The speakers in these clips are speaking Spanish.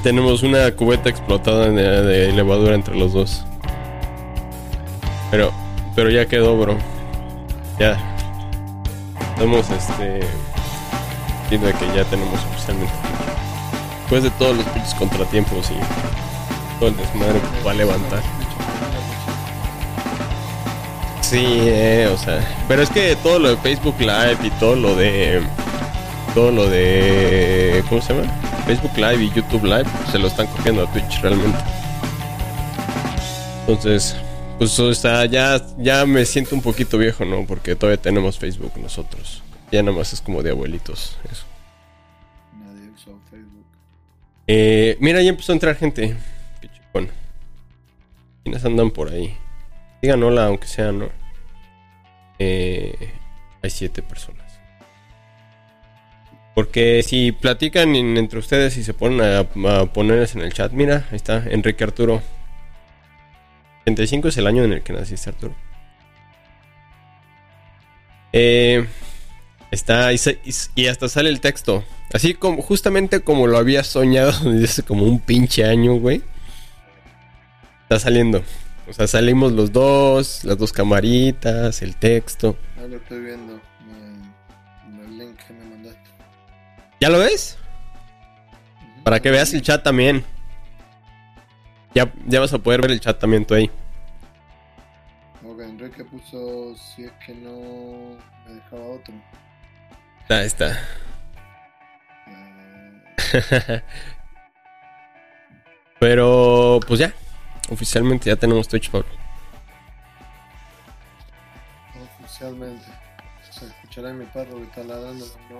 Tenemos una cubeta explotada de, de levadura entre los dos. Pero, pero ya quedó, bro. Ya. Estamos, este. Viendo que ya tenemos oficialmente. Después de todos los pinches contratiempos y todo el desmadre va a levantar. Sí, eh, o sea. Pero es que todo lo de Facebook Live y todo lo de. Todo lo de. ¿Cómo se llama? Facebook Live y YouTube Live se lo están copiando a Twitch realmente. Entonces, pues o sea, ya, ya me siento un poquito viejo, ¿no? Porque todavía tenemos Facebook nosotros. Ya nada más es como de abuelitos, eso. Nadie usa Facebook. Eh, mira, ya empezó a entrar gente. Chingón. ¿Quiénes andan por ahí? Digan hola, aunque sea, ¿no? Eh, hay siete personas. Porque si platican en- entre ustedes y se ponen a, ponerles en el chat, mira, ahí está, Enrique Arturo. 35 es el año en el que naciste, Arturo. Eh, está, y, hasta sale el texto. Así como, justamente como lo había soñado desde hace como un pinche año, güey. Está saliendo. O sea, salimos los dos, las dos camaritas, el texto. Ahí lo estoy viendo. ¿Ya lo ves? Para que veas el chat también. Ya, ya vas a poder ver el chat también tú ahí. Ok, Enrique puso si es que no me dejaba otro. Ahí está. Eh, Pero, pues ya. Oficialmente ya tenemos Twitch, Pablo. oficialmente. Se escuchará en mi perro que está ladrando que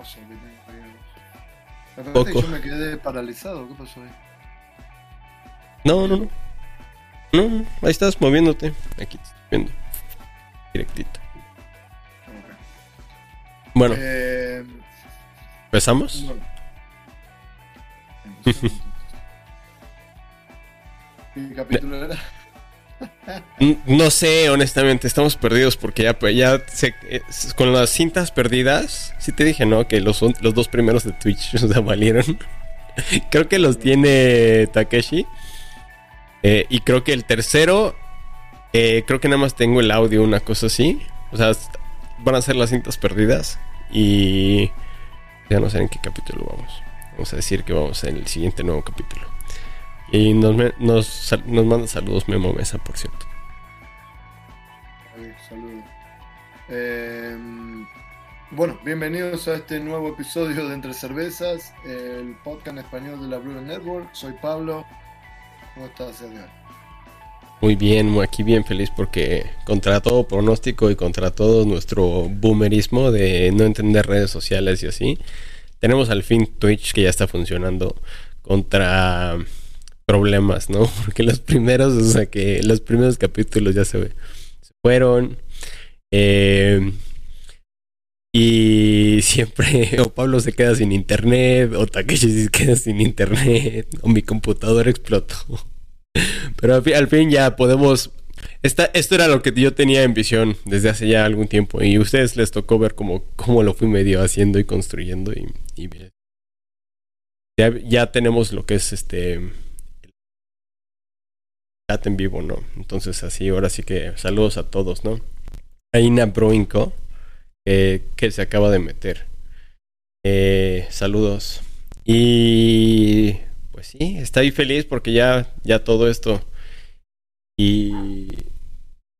Poco. que yo me quedé paralizado. ¿Qué pasó ahí? No, no, no. No, no, ahí estás moviéndote. Aquí te estoy viendo. Directito. Ok. Bueno, Eh, ¿empezamos? bueno. ¿Qué capítulo era? No sé, honestamente, estamos perdidos porque ya, pues, ya se- con las cintas perdidas, sí te dije, ¿no? Que los, los dos primeros de Twitch o valieron. creo que los tiene Takeshi. Eh, y creo que el tercero, eh, creo que nada más tengo el audio, una cosa así. O sea, van a ser las cintas perdidas. Y ya no sé en qué capítulo vamos. Vamos a decir que vamos en el siguiente nuevo capítulo. Y nos, nos, nos manda saludos Memo Mesa, por cierto. Saludos. Eh, bueno, bienvenidos a este nuevo episodio de Entre Cervezas, el podcast en español de la Blue Network. Soy Pablo. ¿Cómo estás, Edgar? Muy bien, aquí bien feliz porque contra todo pronóstico y contra todo nuestro boomerismo de no entender redes sociales y así, tenemos al fin Twitch que ya está funcionando contra problemas, ¿no? Porque los primeros, o sea que los primeros capítulos ya se, fueron. eh, y siempre o Pablo se queda sin internet, o Takeshi se queda sin internet, o mi computadora explotó. Pero al fin, ya podemos. Esta, esto era lo que yo tenía en visión desde hace ya algún tiempo. Y a ustedes les tocó ver cómo, cómo lo fui medio haciendo y construyendo. Y, y ya tenemos lo que es este chat en vivo, ¿no? Entonces así, ahora sí que saludos a todos, ¿no? Aina Broinco, eh, que se acaba de meter. Eh, saludos. Y pues sí, estoy feliz porque ya, ya todo esto. Y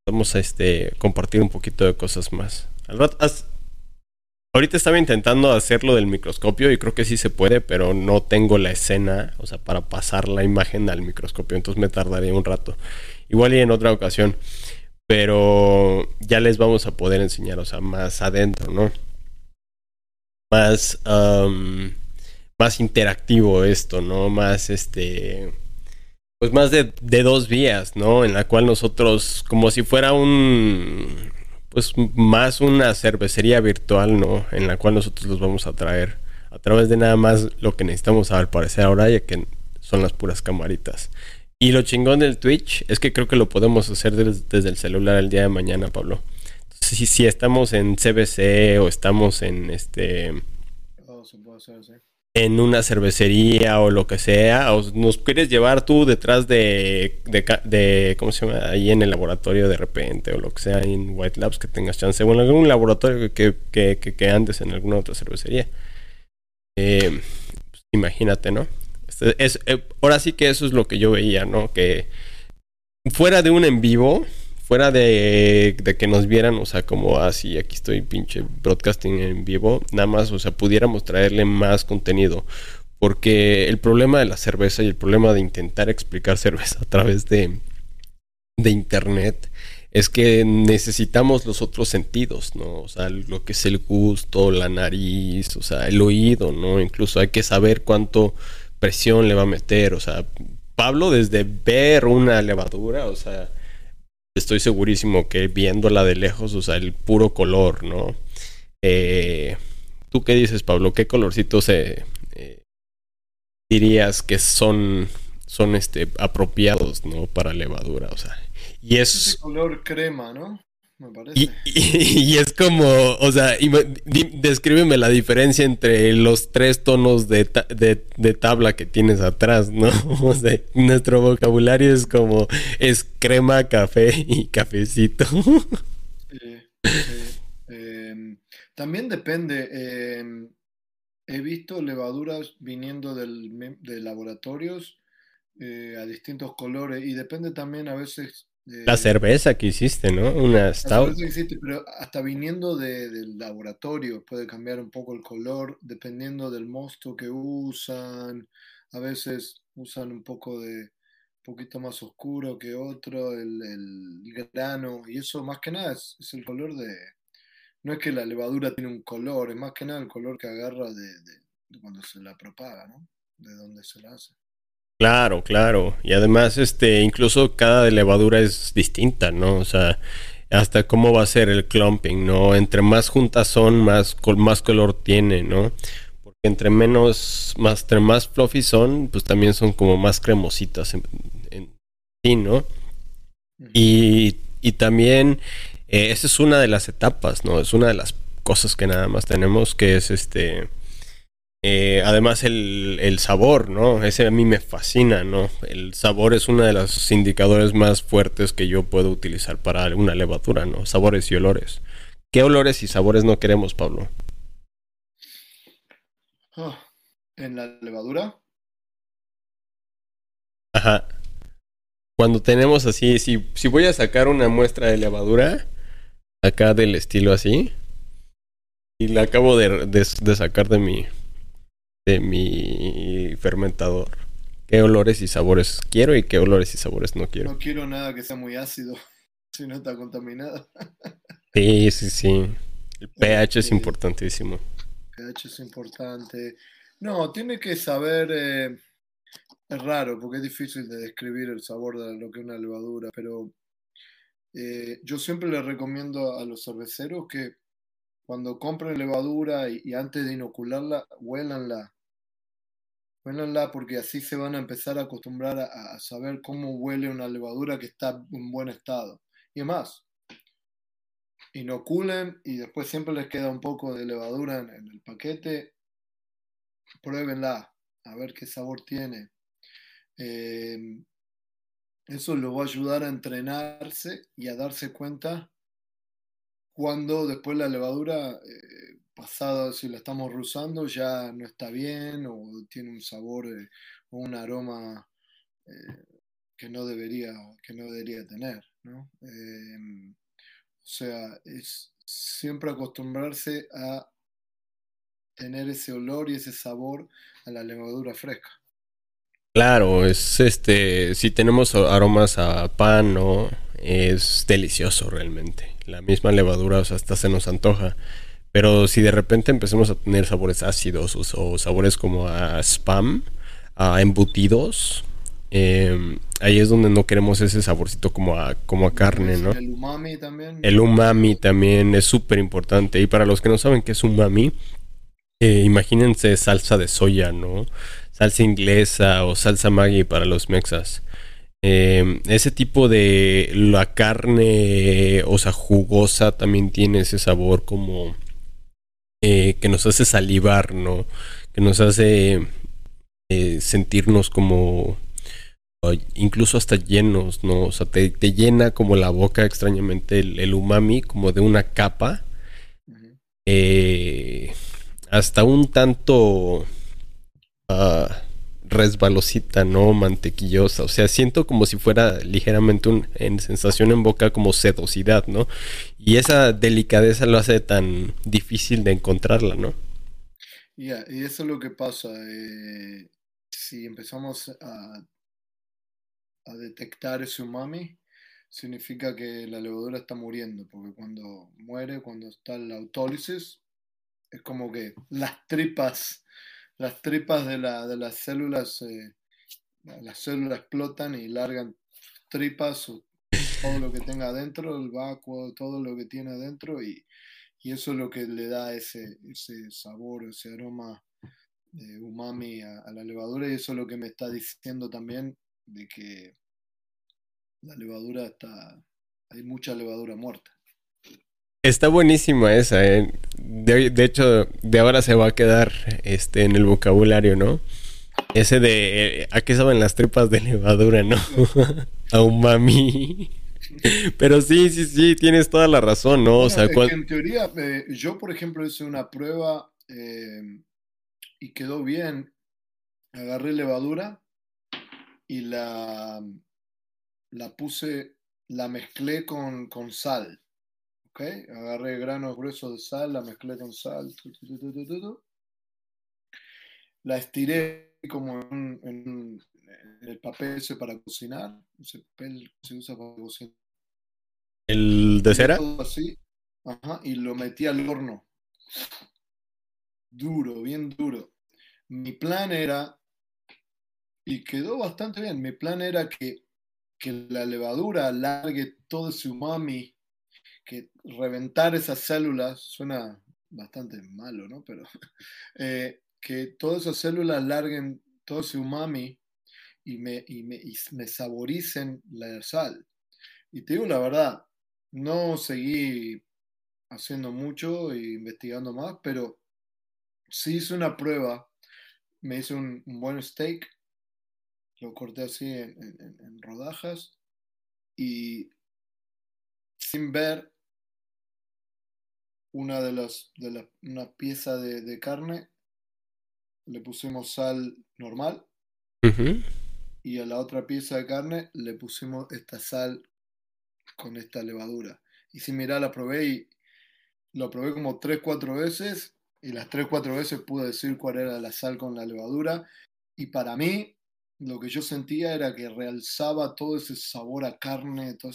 vamos a este compartir un poquito de cosas más. Al rato, ahorita estaba intentando hacerlo del microscopio y creo que sí se puede, pero no tengo la escena, o sea, para pasar la imagen al microscopio, entonces me tardaría un rato. Igual y en otra ocasión. Pero ya les vamos a poder enseñar, o sea, más adentro, ¿no? Más, am, más interactivo esto, ¿no? Más este. Pues más de, de dos vías, ¿no? En la cual nosotros, como si fuera un. Pues más una cervecería virtual, ¿no? En la cual nosotros los vamos a traer a través de nada más lo que necesitamos al parecer ahora, ya que son las puras camaritas. Y lo chingón del Twitch es que creo que lo podemos hacer des- desde el celular el día de mañana, Pablo. Entonces, si, si estamos en CBC o estamos en este Oh, se puede hacer así. En una cervecería o lo que sea, o nos quieres llevar tú detrás de, de, ¿cómo se llama? Ahí en el laboratorio de repente o lo que sea en White Labs que tengas chance, bueno, en algún laboratorio que, que, que, andes en alguna otra cervecería. Eh, pues, imagínate, ¿no? Este, es, eh, ahora sí que eso es lo que yo veía, ¿no? Que fuera de un en vivo, fuera de, que nos vieran, o sea, como así, ah, aquí estoy pinche broadcasting en vivo, nada más, o sea, pudiéramos traerle más contenido. Porque el problema de la cerveza y el problema de intentar explicar cerveza a través de, de internet es que necesitamos los otros sentidos, ¿no? O sea, lo que es el gusto, la nariz, o sea, el oído, ¿no? Incluso hay que saber cuánto presión le va a meter, o sea, Pablo desde ver una levadura, o sea, estoy segurísimo que viéndola de lejos, o sea, el puro color, ¿no? Eh, ¿Tú qué dices, Pablo? ¿Qué colorcitos eh, dirías que son, son este, apropiados, ¿no? Para levadura, o sea. Y es... color crema, ¿no? Y, es como, o sea, descríbeme la diferencia entre los tres tonos de, tabla que tienes atrás, ¿no? O sea, nuestro vocabulario es como, es crema, café y cafecito. Em, también depende, em, he visto levaduras viniendo del, de laboratorios eh, a distintos colores y depende también a veces la cerveza que hiciste, ¿no? Una stout. que hiciste, pero hasta viniendo del laboratorio puede cambiar un poco el color dependiendo del mosto que usan. A veces usan un poco de un poquito más oscuro que otro, el, el grano, y eso más que nada es, el color de... No es que la levadura tiene un color, es más que nada el color que agarra de, de cuando se la propaga, ¿no? De donde se la hace. Claro, claro. Y además, este, incluso cada levadura es distinta, ¿no? O sea, hasta cómo va a ser el clumping, ¿no? Entre más juntas son, más, más color tiene, ¿no? Porque entre menos, más, entre más fluffy son, pues también son como más cremositas en, sí, ¿no? Y, y también, eh, esa es una de las etapas, ¿no? Es una de las cosas que nada más tenemos, que es este eh, además el, sabor, ¿no? Ese a mí me fascina, ¿no? El sabor es uno de los indicadores más fuertes que yo puedo utilizar para una levadura, ¿no? Sabores y olores. ¿Qué olores y sabores no queremos, Pablo? Ah, ¿En la levadura? Ajá. Cuando tenemos así, si, si voy a sacar una muestra de levadura, acá del estilo así, y la acabo de sacar de mi, de mi fermentador. ¿Qué olores y sabores quiero y qué olores y sabores no quiero? No quiero nada que sea muy ácido, si no está contaminado. sí, sí, sí. El pH es importantísimo. pH es importante. No, tiene que saber. Eh, es raro porque es difícil de describir el sabor de lo que es una levadura, pero eh, yo siempre le recomiendo a los cerveceros que cuando compren levadura y, antes de inocularla, huélanla. Huélanla porque así se van a empezar a acostumbrar a, saber cómo huele una levadura que está en buen estado. Y además, inoculen y después siempre les queda un poco de levadura en, el paquete. Pruébenla, a ver qué sabor tiene. Eh, eso lo va a ayudar a entrenarse y a darse cuenta cuando después la levadura, eh, pasada, si la estamos usando, ya no está bien o tiene un sabor eh, o un aroma eh, que, no debería, que no debería tener. ¿no? Em, o sea, es siempre acostumbrarse a tener ese olor y ese sabor a la levadura fresca. Claro, es este, si tenemos aromas a pan, ¿no? Es delicioso realmente la misma levadura, hasta se nos antoja. Pero si de repente empecemos a tener sabores ácidos o, sabores como a spam, a embutidos, em, ahí es donde no queremos ese saborcito como a, como a carne, ¿no? El umami también. El umami también es súper importante. Y para los que no saben qué es umami, eh, imagínense salsa de soya, ¿no? Salsa inglesa o salsa Maggi para los mexas. Em, ese tipo de la carne, o sea, jugosa también tiene ese sabor como eh, que nos hace salivar, ¿no? Que nos hace eh, sentirnos como incluso hasta llenos, ¿no? O sea, te, llena como la boca extrañamente el, umami, como de una capa. Eh, hasta un tanto ah, resbalosita, ¿no? Mantequillosa. O sea, siento como si fuera ligeramente un, en sensación en boca como sedosidad, ¿no? Y esa delicadeza lo hace tan difícil de encontrarla, ¿no? Ya, y eso es lo que pasa. Eh, si empezamos a a detectar ese umami, significa que la levadura está muriendo, porque cuando muere, cuando está la autólisis, es como que las tripas, las tripas de, la, de las células, eh, las células explotan y largan tripas o todo lo que tenga adentro, el vacuo, todo lo que tiene adentro y, eso es lo que le da ese, ese sabor, ese aroma de umami a, a, la levadura y eso es lo que me está diciendo también de que la levadura está, hay mucha levadura muerta. Está buenísima esa, ¿eh? de, hecho, de ahora se va a quedar este, en el vocabulario, ¿no? Ese de, eh, ¿a qué saben las tripas de levadura, no? a un mami. Pero sí, sí, sí, tienes toda la razón, ¿no? o sea, en teoría, eh, yo, por ejemplo, hice una prueba y quedó bien. Agarré levadura y la, la puse, la mezclé con, con sal. ¿Ok? Agarré granos gruesos de sal, la mezclé con sal. la estiré como en, el papel ese para cocinar. Ese papel se usa para cocinar. ¿El de cera? así. Ajá, y lo metí al horno. Duro, bien duro. Mi plan era, y quedó bastante bien, mi plan era que que la levadura alargue todo ese umami, que reventar esas células, suena bastante malo, ¿no? Pero eh, que todas esas células larguen todo ese umami y me, y me, y me saboricen la sal. Y te digo la verdad, no seguí haciendo mucho e investigando más, pero sí hice una prueba, me hice un buen steak lo corté así en, rodajas y sin ver una de las de una pieza de, carne le pusimos sal normal y a la otra pieza de carne le pusimos esta sal con esta levadura. Y si mira la probé y lo probé como 3 4 veces y las 3 4 veces pude decir cuál era la sal con la levadura. Y para mí lo que yo sentía era que realzaba todo ese sabor a carne, todo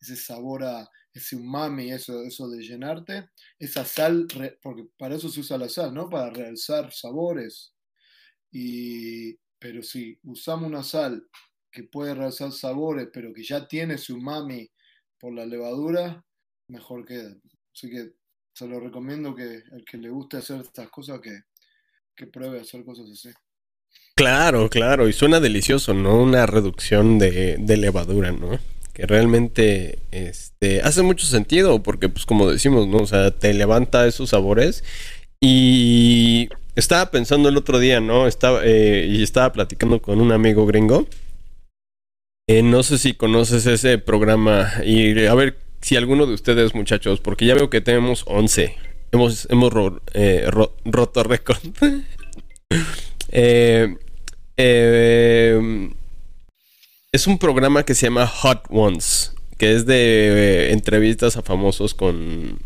ese sabor a ese umami, eso, eso de llenarte, esa sal, porque para eso se usa la sal, ¿no? Para realzar sabores. Y, pero si usamos una sal que puede realzar sabores, pero que ya tiene su umami por la levadura, mejor queda. Así que se lo recomiendo que el que le guste hacer estas cosas, que, que pruebe hacer cosas así. Claro, claro, y suena delicioso, ¿no? Una reducción de, levadura, ¿no? Que realmente este, hace mucho sentido, porque pues como decimos, ¿no? O sea, te levanta esos sabores. Y estaba pensando el otro día, ¿no? Estaba, eh, y estaba platicando con un amigo gringo. Eh, no sé si conoces ese programa. Y a ver si alguno de ustedes, muchachos, porque ya veo que tenemos 11. Hemos, hemos eh, roto récord. Eh, eh, es un programa que se llama Hot Ones, que es de eh, entrevistas a famosos con,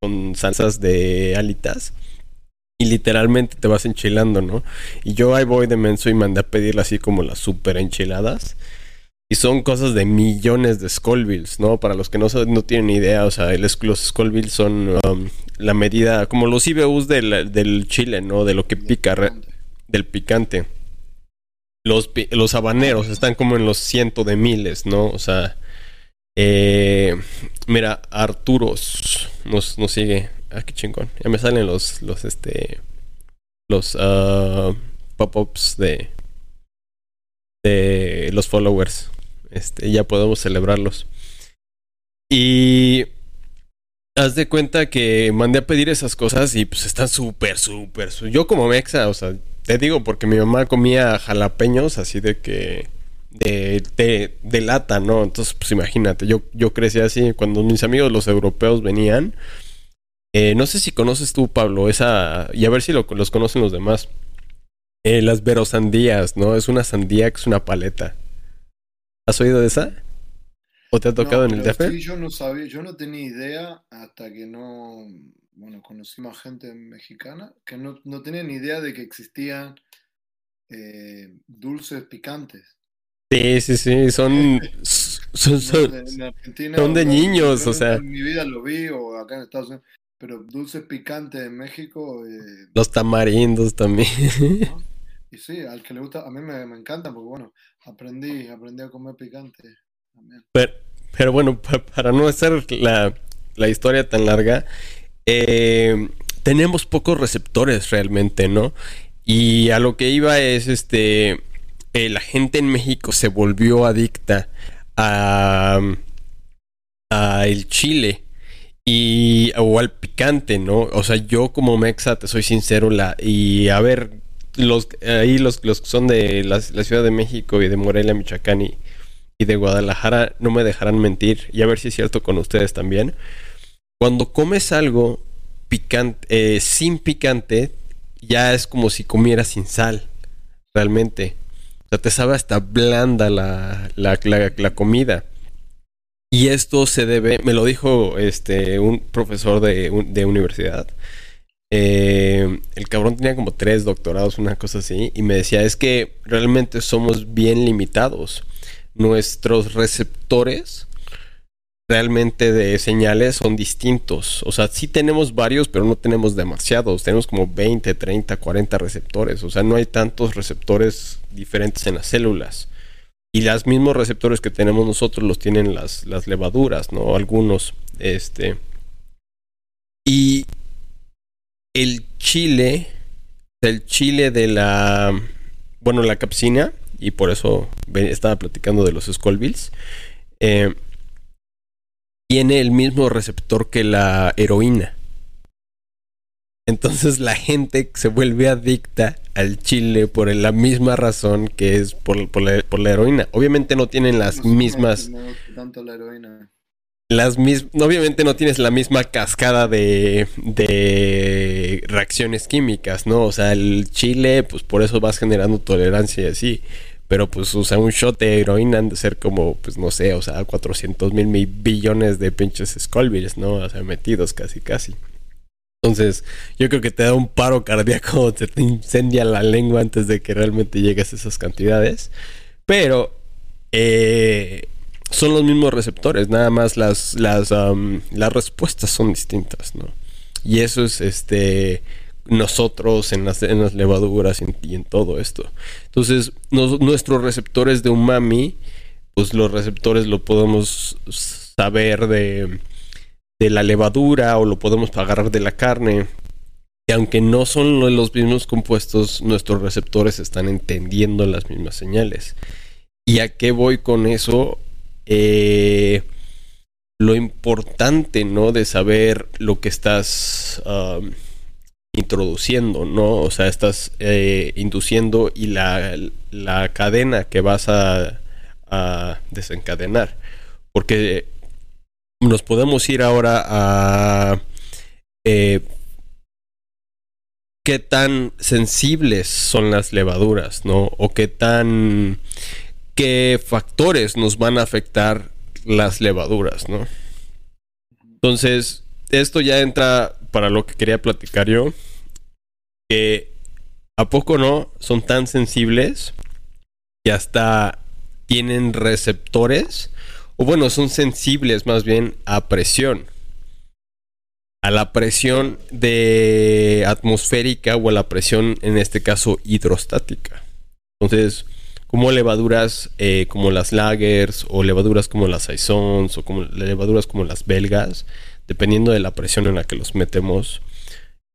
con salsas de alitas. Y literalmente te vas enchilando, ¿no? Y yo ahí voy de menso y mandé a pedirle así como las super enchiladas. Y son cosas de millones de Scolvilles, ¿no? Para los que no, no tienen idea, o sea, los Scolvilles son um, la medida, como los IBUs del, del chile, ¿no? De lo que pica del picante. Los, los habaneros están como en los cientos de miles, ¿no? O sea, eh, mira, Arturos nos, nos sigue. Ah, qué chingón. Ya me salen los, los, este, los uh, pop-ups de, de los followers. Este, ya podemos celebrarlos. Y haz de cuenta que mandé a pedir esas cosas y pues están súper, súper. Yo como mexa, o sea, te digo porque mi mamá comía jalapeños así de que de, de, lata, ¿no? Entonces, pues imagínate, yo, yo crecí así. Cuando mis amigos los europeos venían, eh, no sé si conoces tú, Pablo, esa, y a ver si lo, los conocen los demás. Eh, las verosandías, ¿no? Es una sandía que es una paleta. ¿Has oído de esa? ¿O te ha tocado en el DF? Sí, yo no sabía, yo no tenía idea hasta que no, bueno, conocí más gente mexicana, que no, no tenía ni idea de que existían eh, dulces picantes. Sí, sí, sí, son, son, son, de niños, o sea. En mi vida lo vi, o acá en Estados Unidos, pero dulces picantes en México. Eh, Los tamarindos también. Y sí, al que le gusta, a mí me, me encanta, porque bueno, aprendí, aprendí a comer picante. Pero, pero bueno, para no hacer la, la historia tan larga, eh, tenemos pocos receptores realmente, ¿no? Y a lo que iba es este eh, la gente en México se volvió adicta a, el chile y o al picante, ¿no? O sea, yo como mexa te soy sincero la y a ver los ahí los los que son de la, Ciudad de México y de Morelia, Michoacán y, de Guadalajara no me dejarán mentir y a ver si es cierto con ustedes también. Cuando comes algo picante eh, sin picante ya es como si comieras sin sal, realmente te sabe hasta blanda la, la, comida. Y esto se debe, me lo dijo este un profesor de, de universidad. Eh, el cabrón tenía como tres doctorados, una cosa así, y me decía, es que realmente somos bien limitados. Nuestros receptores realmente de señales son distintos. O sea, sí tenemos varios, pero no tenemos demasiados. Tenemos como 20, 30, 40 receptores. O sea, no hay tantos receptores diferentes en las células. Y los mismos receptores que tenemos nosotros los tienen las, las levaduras, ¿no? Algunos. Este. Y el chile, el chile de la, bueno, la capsina, y por eso estaba platicando de los Scolvilles, eh, tiene el mismo receptor que la heroína. Entonces la gente se vuelve adicta al chile por la misma razón que es por, la, heroína. Obviamente no tienen las mismas... tanto la heroína. Las obviamente no tienes la misma cascada de, de reacciones químicas, ¿no? O sea, el chile, pues por eso vas generando tolerancia y así. Pero pues, o sea, un shot de heroína han de ser como, pues no sé, o sea, 400 mil billones de pinches Scolvilles, ¿no? O sea, metidos casi, casi. Entonces, yo creo que te da un paro cardíaco, te incendia la lengua antes de que realmente llegues a esas cantidades. Pero eh, son los mismos receptores, nada más las, las, las respuestas son distintas, ¿no? Y eso es este nosotros en las, en las levaduras y en, todo esto. Entonces, nuestros receptores de umami, pues los receptores lo podemos saber de, de la levadura o lo podemos agarrar de la carne. Y aunque no son los mismos compuestos, nuestros receptores están entendiendo las mismas señales. ¿Y a qué voy con eso? Eh, lo importante, ¿no? De saber lo que estás introduciendo, ¿no? O sea, estás eh, induciendo y la, la, cadena que vas a, desencadenar. Porque nos podemos ir ahora a eh, qué tan sensibles son las levaduras, ¿no? O qué tan... qué factores nos van a afectar las levaduras, ¿no? Entonces, esto ya entra para lo que quería platicar yo. Que a poco no son tan sensibles que hasta tienen receptores, o bueno, son sensibles más bien a presión. A la presión de atmosférica o a la presión, en este caso, hidrostática. Entonces, como levaduras eh, como las lagers o levaduras como las saisons o como levaduras como las belgas dependiendo de la presión en la que los metemos,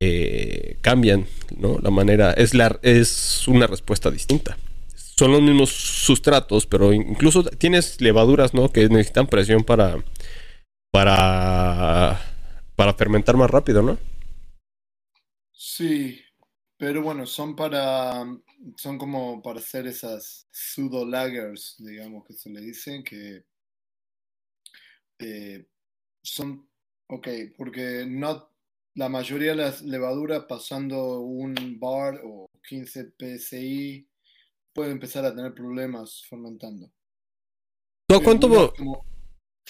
eh, cambian, ¿no? La manera, es, la, es una respuesta distinta. Son los mismos sustratos, pero incluso tienes levaduras, ¿no? Que necesitan presión para, para, para fermentar más rápido, ¿no? Sí, pero bueno, son para, son como para hacer esas pseudo lagers, digamos que se le dicen, que eh, son, ok, porque no, la mayoría de las levaduras pasando un bar o 15 PSI puede empezar a tener problemas fermentando. a cuánto,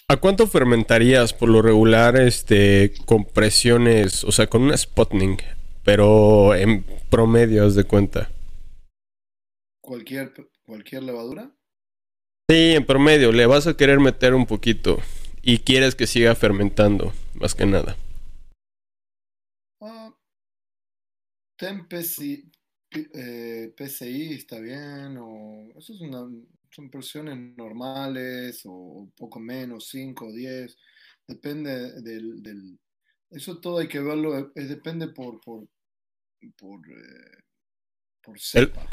¿A cuánto fermentarías por lo regular este, con presiones, o sea, con una spotting, pero en promedio, de cuenta? ¿Cualquier, ¿Cualquier levadura? Sí, en promedio, le vas a querer meter un poquito y quieres que siga fermentando, más que nada. Uh, eh, PCI está bien, o eso es una, son presiones normales, o un poco menos, 5 o 10, depende del, del, Eso todo hay que verlo, es, eh, depende por, por, por, eh, por cepa.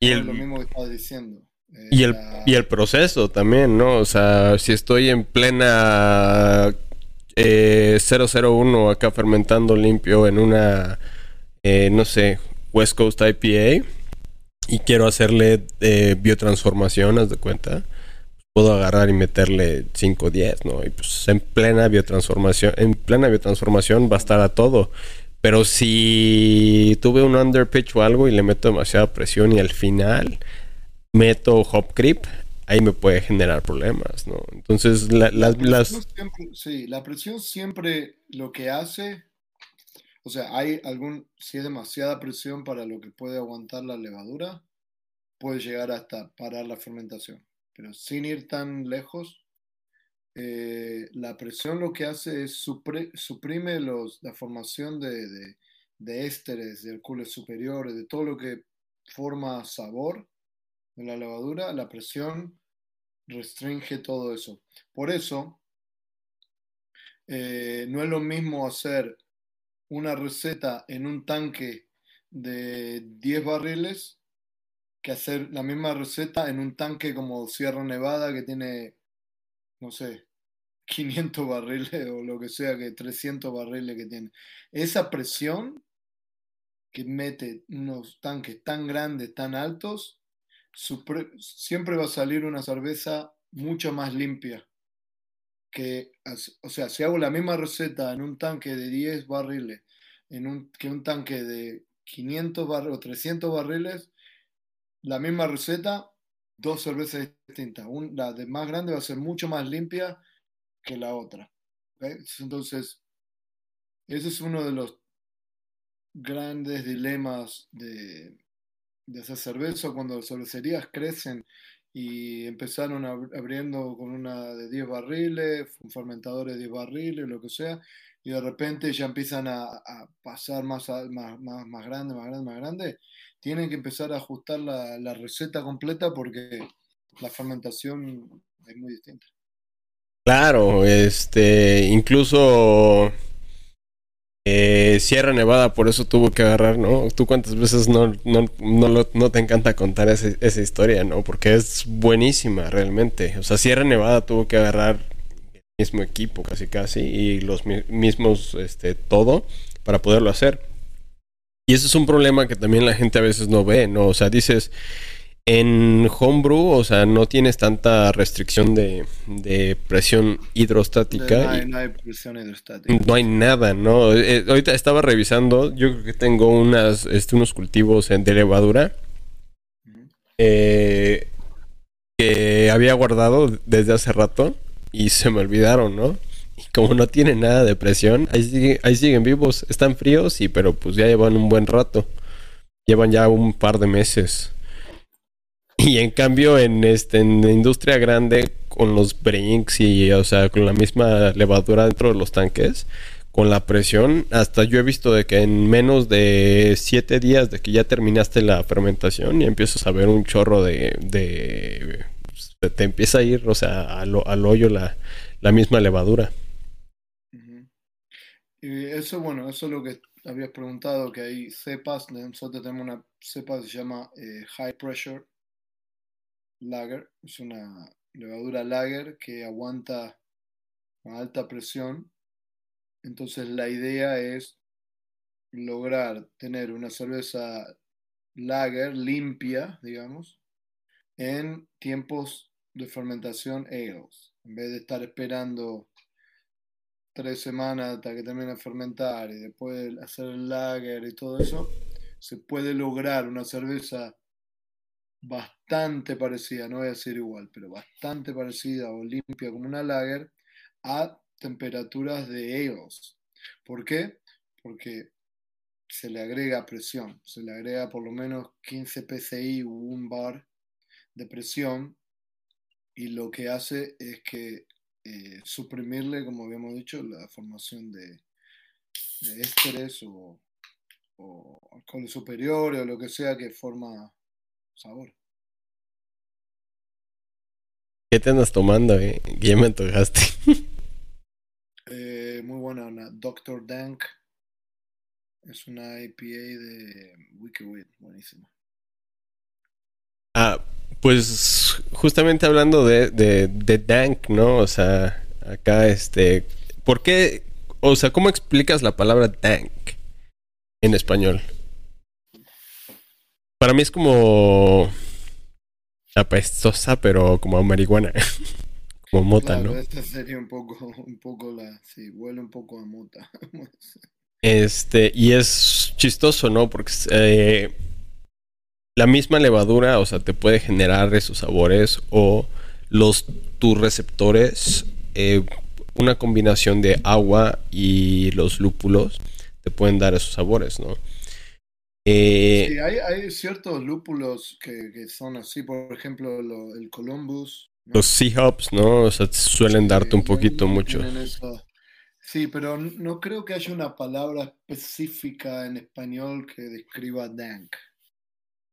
y el, lo mismo que estaba diciendo. Y, el, y el proceso también, ¿no? O sea, si estoy en plena 001 acá fermentando limpio en una, no sé, West Coast IPA y quiero hacerle eh, biotransformación, haz de cuenta, puedo agarrar y meterle 5 o 10, ¿no? Y pues en plena biotransformación, en plena biotransformación va a estar a todo. Pero si tuve un underpitch o algo y le meto demasiada presión y al final meto hop creep, ahí me puede generar problemas, ¿no? Entonces, las... sí, la presión siempre lo que hace o sea, hay algún, si es demasiada presión para lo que puede aguantar la levadura, puede llegar hasta parar la fermentación. Pero sin ir tan lejos, eh, la presión lo que hace es suprime los, la formación de, de, de ésteres, de alcoholes superiores, de todo lo que forma sabor de la levadura. La presión restringe todo eso. Por eso, eh, no es lo mismo hacer una receta en un tanque de 10 barriles que hacer la misma receta en un tanque como Sierra Nevada que tiene, no sé, 500 barriles o lo que sea, que 300 barriles que tiene. Esa presión que mete unos tanques tan grandes, tan altos, siempre va a salir una cerveza mucho más limpia que, o sea, si hago la misma receta en un tanque de 10 barriles en un, que un tanque de 500 barriles o 300 barriles, la misma receta, dos cervezas distintas. la de más grande va a ser mucho más limpia que la otra. Entonces, ese es uno de los grandes dilemas de, de hacer cerveza cuando las cervecerías crecen y empezaron abriendo con una de 10 barriles, un fermentador de 10 barriles, lo que sea, y de repente ya empiezan a, pasar más, más, más, más, grande, más grande, más grande, tienen que empezar a ajustar la, la receta completa porque la fermentación es muy distinta. Claro, este, incluso eh, Sierra Nevada por eso tuvo que agarrar, ¿no? ¿Tú cuántas veces no, no, no, te encanta contar esa historia, ¿no? Porque es buenísima realmente. O sea, Sierra Nevada tuvo que agarrar el mismo equipo casi casi y los mismos, este, todo para poderlo hacer. Y ese es un problema que también la gente a veces no ve, ¿no? O sea, dices, en Homebrew, o sea, no tienes tanta restricción de, presión hidrostática. No hay, no hay, presión hidrostática. No hay nada, ¿no? Eh, ahorita estaba revisando, yo creo que tengo unas, este, unos cultivos de levadura eh, que había guardado desde hace rato y se me olvidaron, ¿no? Y como no tienen nada de presión, ahí, ahí siguen vivos. Están fríos, sí, pero pues ya llevan un buen rato. Llevan ya un par de meses. Y en cambio, en este, en la industria grande, con los brinks y, o sea, con la misma levadura dentro de los tanques, con la presión, hasta yo he visto de que en menos de siete días de que ya terminaste la fermentación y empiezas a ver un chorro de, de te empieza a ir, o sea, al, al hoyo la, la, misma levadura. Y eso, bueno, eso es lo que habías preguntado, que hay cepas, nosotros tenemos una cepa que se llama eh, High Pressure lager, es una levadura lager que aguanta a alta presión Entonces la idea es lograr tener una cerveza lager limpia, digamos, en tiempos de fermentación ales. En vez de estar esperando tres semanas hasta que termine de fermentar y después hacer el lager y todo eso, se puede lograr una cerveza bastante parecida, no voy a decir igual, pero bastante parecida o limpia como una lager a temperaturas de ales. ¿Por qué? Porque se le agrega presión, se le agrega por lo menos 15 psi un bar de presión y lo que hace es que eh, suprimirle, como habíamos dicho, la formación de, de ésteres o, o alcoholes superiores o lo que sea que forma sabor. ¿Qué te andas tomando, eh? ¿Qué me antojaste? eh, muy buena, una Dr. Dank. Es una IPA de Wicked buenísima. Ah, pues justamente hablando de, de, de Dank, ¿no? O sea, acá este... ¿Por qué? O sea, ¿cómo explicas la palabra Dank en español? Para mí es como apestosa, pero como a marihuana. como mota, Claro, ¿no? esta sería un poco, un poco la, sí, huele un poco a mota. Este, y es chistoso, ¿no? Porque eh, la misma levadura, o sea, te puede generar esos sabores o los tus receptores, eh, una combinación de agua y los lúpulos te pueden dar esos sabores, ¿no? Eh, Sí, hay, hay ciertos lúpulos que, que son así, por ejemplo, lo- el Columbus. ¿no? los Sea Hops, ¿no? O sea, suelen darte un poquito mucho. Sí, pero no creo que haya una palabra específica en español que describa dank.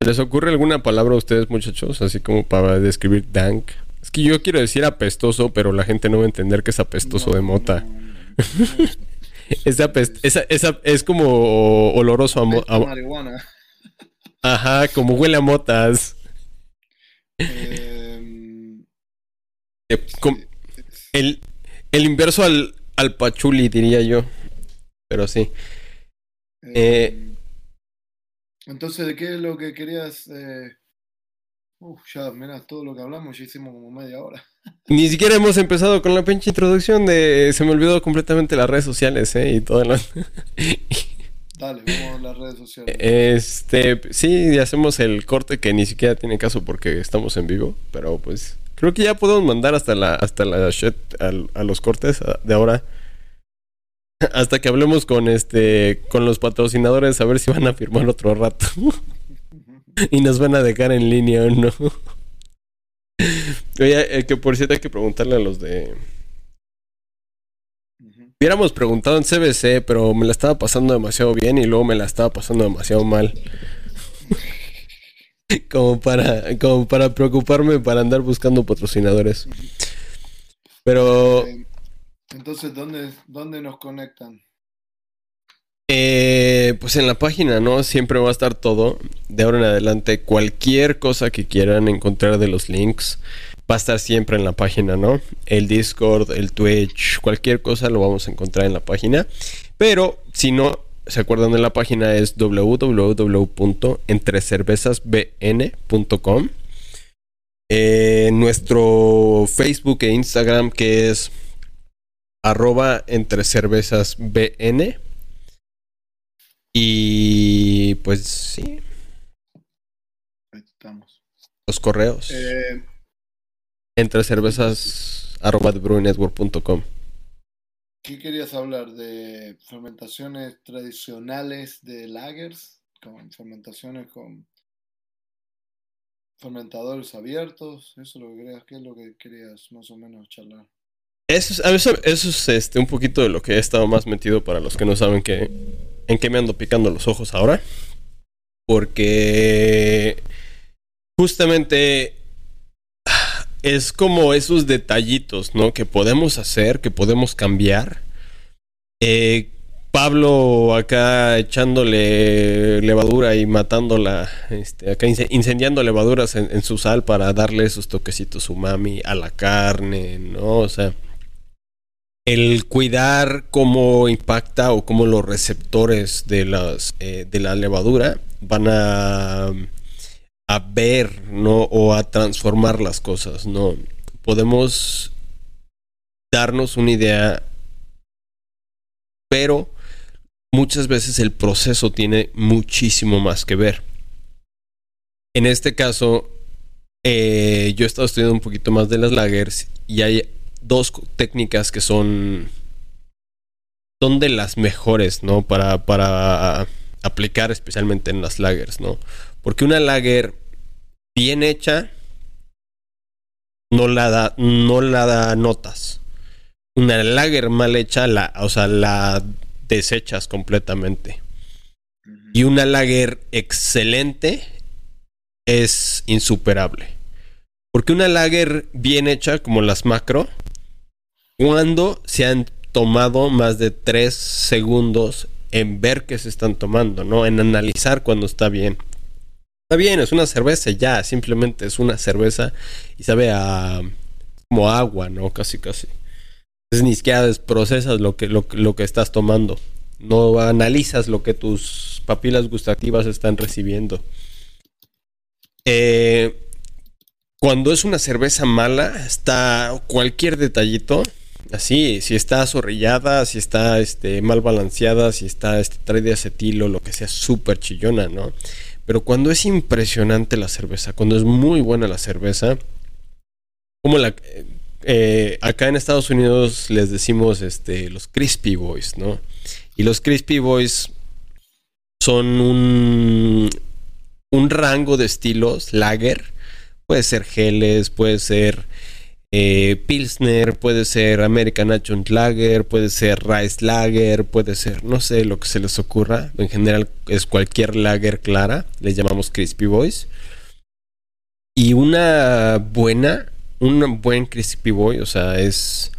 ¿Les ocurre alguna palabra a ustedes, muchachos? Así como para describir dank. Es que yo quiero decir apestoso, pero la gente no va a entender que es apestoso No, de mota. no. Es, apest- esa- esa- es como oloroso a, a- marihuana. Ajá, como huele a motas. Em, Eh, el, el inverso al, al pachuli, diría yo. Pero sí. eh, em, entonces, ¿de qué es lo que querías? Eh... Uf, ya, mira, todo lo que hablamos ya hicimos como media hora. Ni siquiera hemos empezado con la pinche introducción de... Se me olvidó completamente las redes sociales, ¿eh? Y todo lo... Dale, vamos a las redes sociales. Este, sí, hacemos el corte que ni siquiera tiene caso porque estamos en vivo, pero pues creo que ya podemos mandar hasta la hasta la shit al- a, los cortes a- de ahora. Hasta que hablemos con este con los patrocinadores a ver si van a firmar otro rato y nos van a dejar en línea o no. Oye, eh, que por cierto hay que preguntarle a los de. Hubiéramos preguntado en CBC, pero me la estaba pasando demasiado bien y luego me la estaba pasando demasiado mal. como para, como para preocuparme para andar buscando patrocinadores. Pero Eh, Entonces, ¿dónde, ¿dónde nos conectan? Eh, pues en la página, ¿no? Siempre va a estar todo. De ahora en adelante, cualquier cosa que quieran encontrar de los links va a estar siempre en la página, ¿no? El Discord, el Twitch, cualquier cosa lo vamos a encontrar en la página. Pero si no se acuerdan de la página es www.entrecervezasbn.com. Eh, nuestro Facebook e Instagram que es arroba entrecervezasbn. Y pues sí, Ahí estamos. los correos. Eh, entre cervezas arroba thebrewingnetwork.com. ¿Qué querías hablar? ¿De fermentaciones tradicionales de lagers? ¿Con fermentaciones con fermentadores abiertos? ¿Eso es lo que querías? ¿Qué es lo que querías más o menos charlar? Eso es, a veces- eso es este, un poquito de lo que he estado más metido para los que no saben que, en qué me ando picando los ojos ahora. Porque justamente es como esos detallitos, ¿no? Que podemos hacer, que podemos cambiar. Eh, Pablo acá echándole levadura y matándola, este, acá ince- incendiando levaduras en, en su sal para darle esos toquecitos umami a la carne, ¿no? O sea, el cuidar cómo impacta o cómo los receptores de, las, eh, de la levadura van a, a ver ¿no? o a transformar las cosas. ¿no? Podemos darnos una idea, pero muchas veces el proceso tiene muchísimo más que ver. En este caso, eh, yo he estado estudiando un poquito más de las lagers y hay dos técnicas que son son de las mejores, ¿no? Para, para aplicar especialmente en las lagers, ¿no? Porque una lager bien hecha no la da, no la da notas. Una lager mal hecha, la, o sea, la desechas completamente. Y una lager excelente es insuperable. Porque una lager bien hecha, como las macro, cuando se han tomado más de tres segundos en ver que se están tomando, ¿no? En analizar cuando está bien. Está bien, es una cerveza ya, simplemente es una cerveza y sabe a como agua, ¿no? Casi, casi. Es ni siquiera desprocesas lo que, lo, lo que estás tomando. No analizas lo que tus papilas gustativas están recibiendo. Eh, cuando es una cerveza mala, está cualquier detallito. Así, si está zorrillada, si está este, mal balanceada, si está este, trae de acetilo, lo que sea, súper chillona, ¿no? Pero cuando es impresionante la cerveza, cuando es muy buena la cerveza, como la, eh, acá en Estados Unidos les decimos este, los Crispy Boys, ¿no? Y los Crispy Boys son un, un rango de estilos, lager, puede ser geles, puede ser eh, Pilsner, puede ser American Nation Lager, puede ser Rice Lager, puede ser, no sé, lo que se les ocurra. En general es cualquier lager clara, les llamamos Crispy Boys. Y una buena un buen Crispy Boy, o sea, es.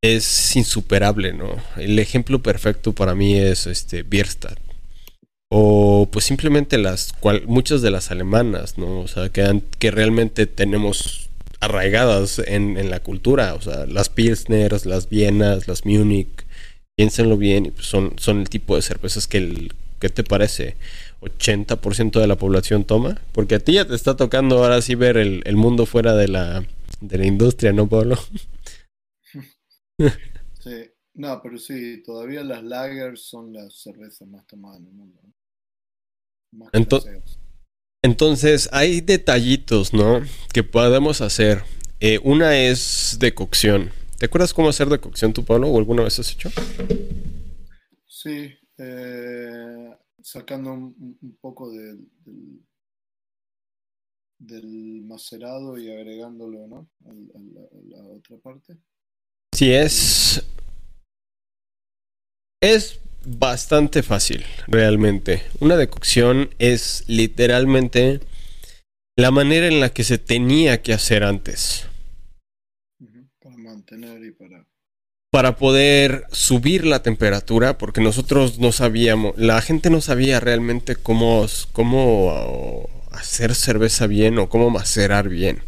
Es insuperable, ¿no? El ejemplo perfecto para mí es este Bierstadt. O pues simplemente las muchas de las alemanas, ¿no? O sea, que realmente tenemos arraigadas en, en, la cultura. O sea, las Pilsners, las Vienas, las Munich. Piénsenlo bien, pues son, son el tipo de cervezas que el, ¿qué te parece? 80% de la población toma? Porque a ti ya te está tocando ahora sí ver el, el mundo fuera de la, de la industria, ¿no, Pablo? sí, no, pero sí, todavía las lagers son las cervezas más tomadas en el mundo. entonces, hay detallitos, ¿no? Que podemos hacer. Eh, una es de cocción. ¿Te acuerdas cómo hacer de cocción tú, Pablo? ¿O alguna vez has hecho? Sí, eh, sacando un, poco del, del, macerado y agregándolo ¿no? a, la, otra parte. Sí, es. Es bastante fácil, realmente. Una decocción es literalmente la manera en la que se tenía que hacer antes. Para mantener y para para poder subir la temperatura, porque nosotros no sabíamos, la gente no sabía realmente cómo, cómo hacer cerveza bien o cómo macerar bien.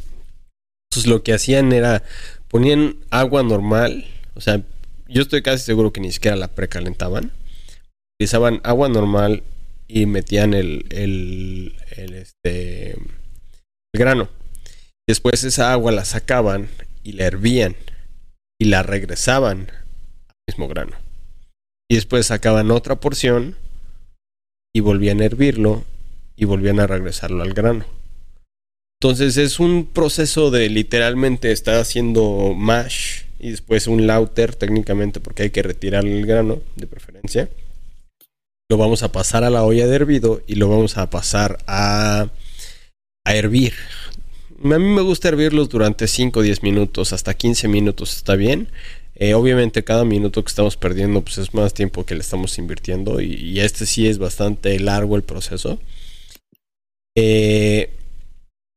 Entonces lo que hacían era, ponían agua normal, o sea, yo estoy casi seguro que ni siquiera la precalentaban, utilizaban agua normal y metían el, el, el, este, el grano. Después esa agua la sacaban y la hervían y la regresaban al mismo grano. Y después sacaban otra porción y volvían a hervirlo y volvían a regresarlo al grano. Entonces es un proceso de literalmente estar haciendo mash y después un lauter técnicamente porque hay que retirar el grano de preferencia. Lo vamos a pasar a la olla de hervido y lo vamos a pasar a, a hervir a mí me gusta hervirlos durante 5 o 10 minutos, hasta 15 minutos está bien. Eh, obviamente cada minuto que estamos perdiendo pues es más tiempo que le estamos invirtiendo y, este sí es bastante largo el proceso. Eh,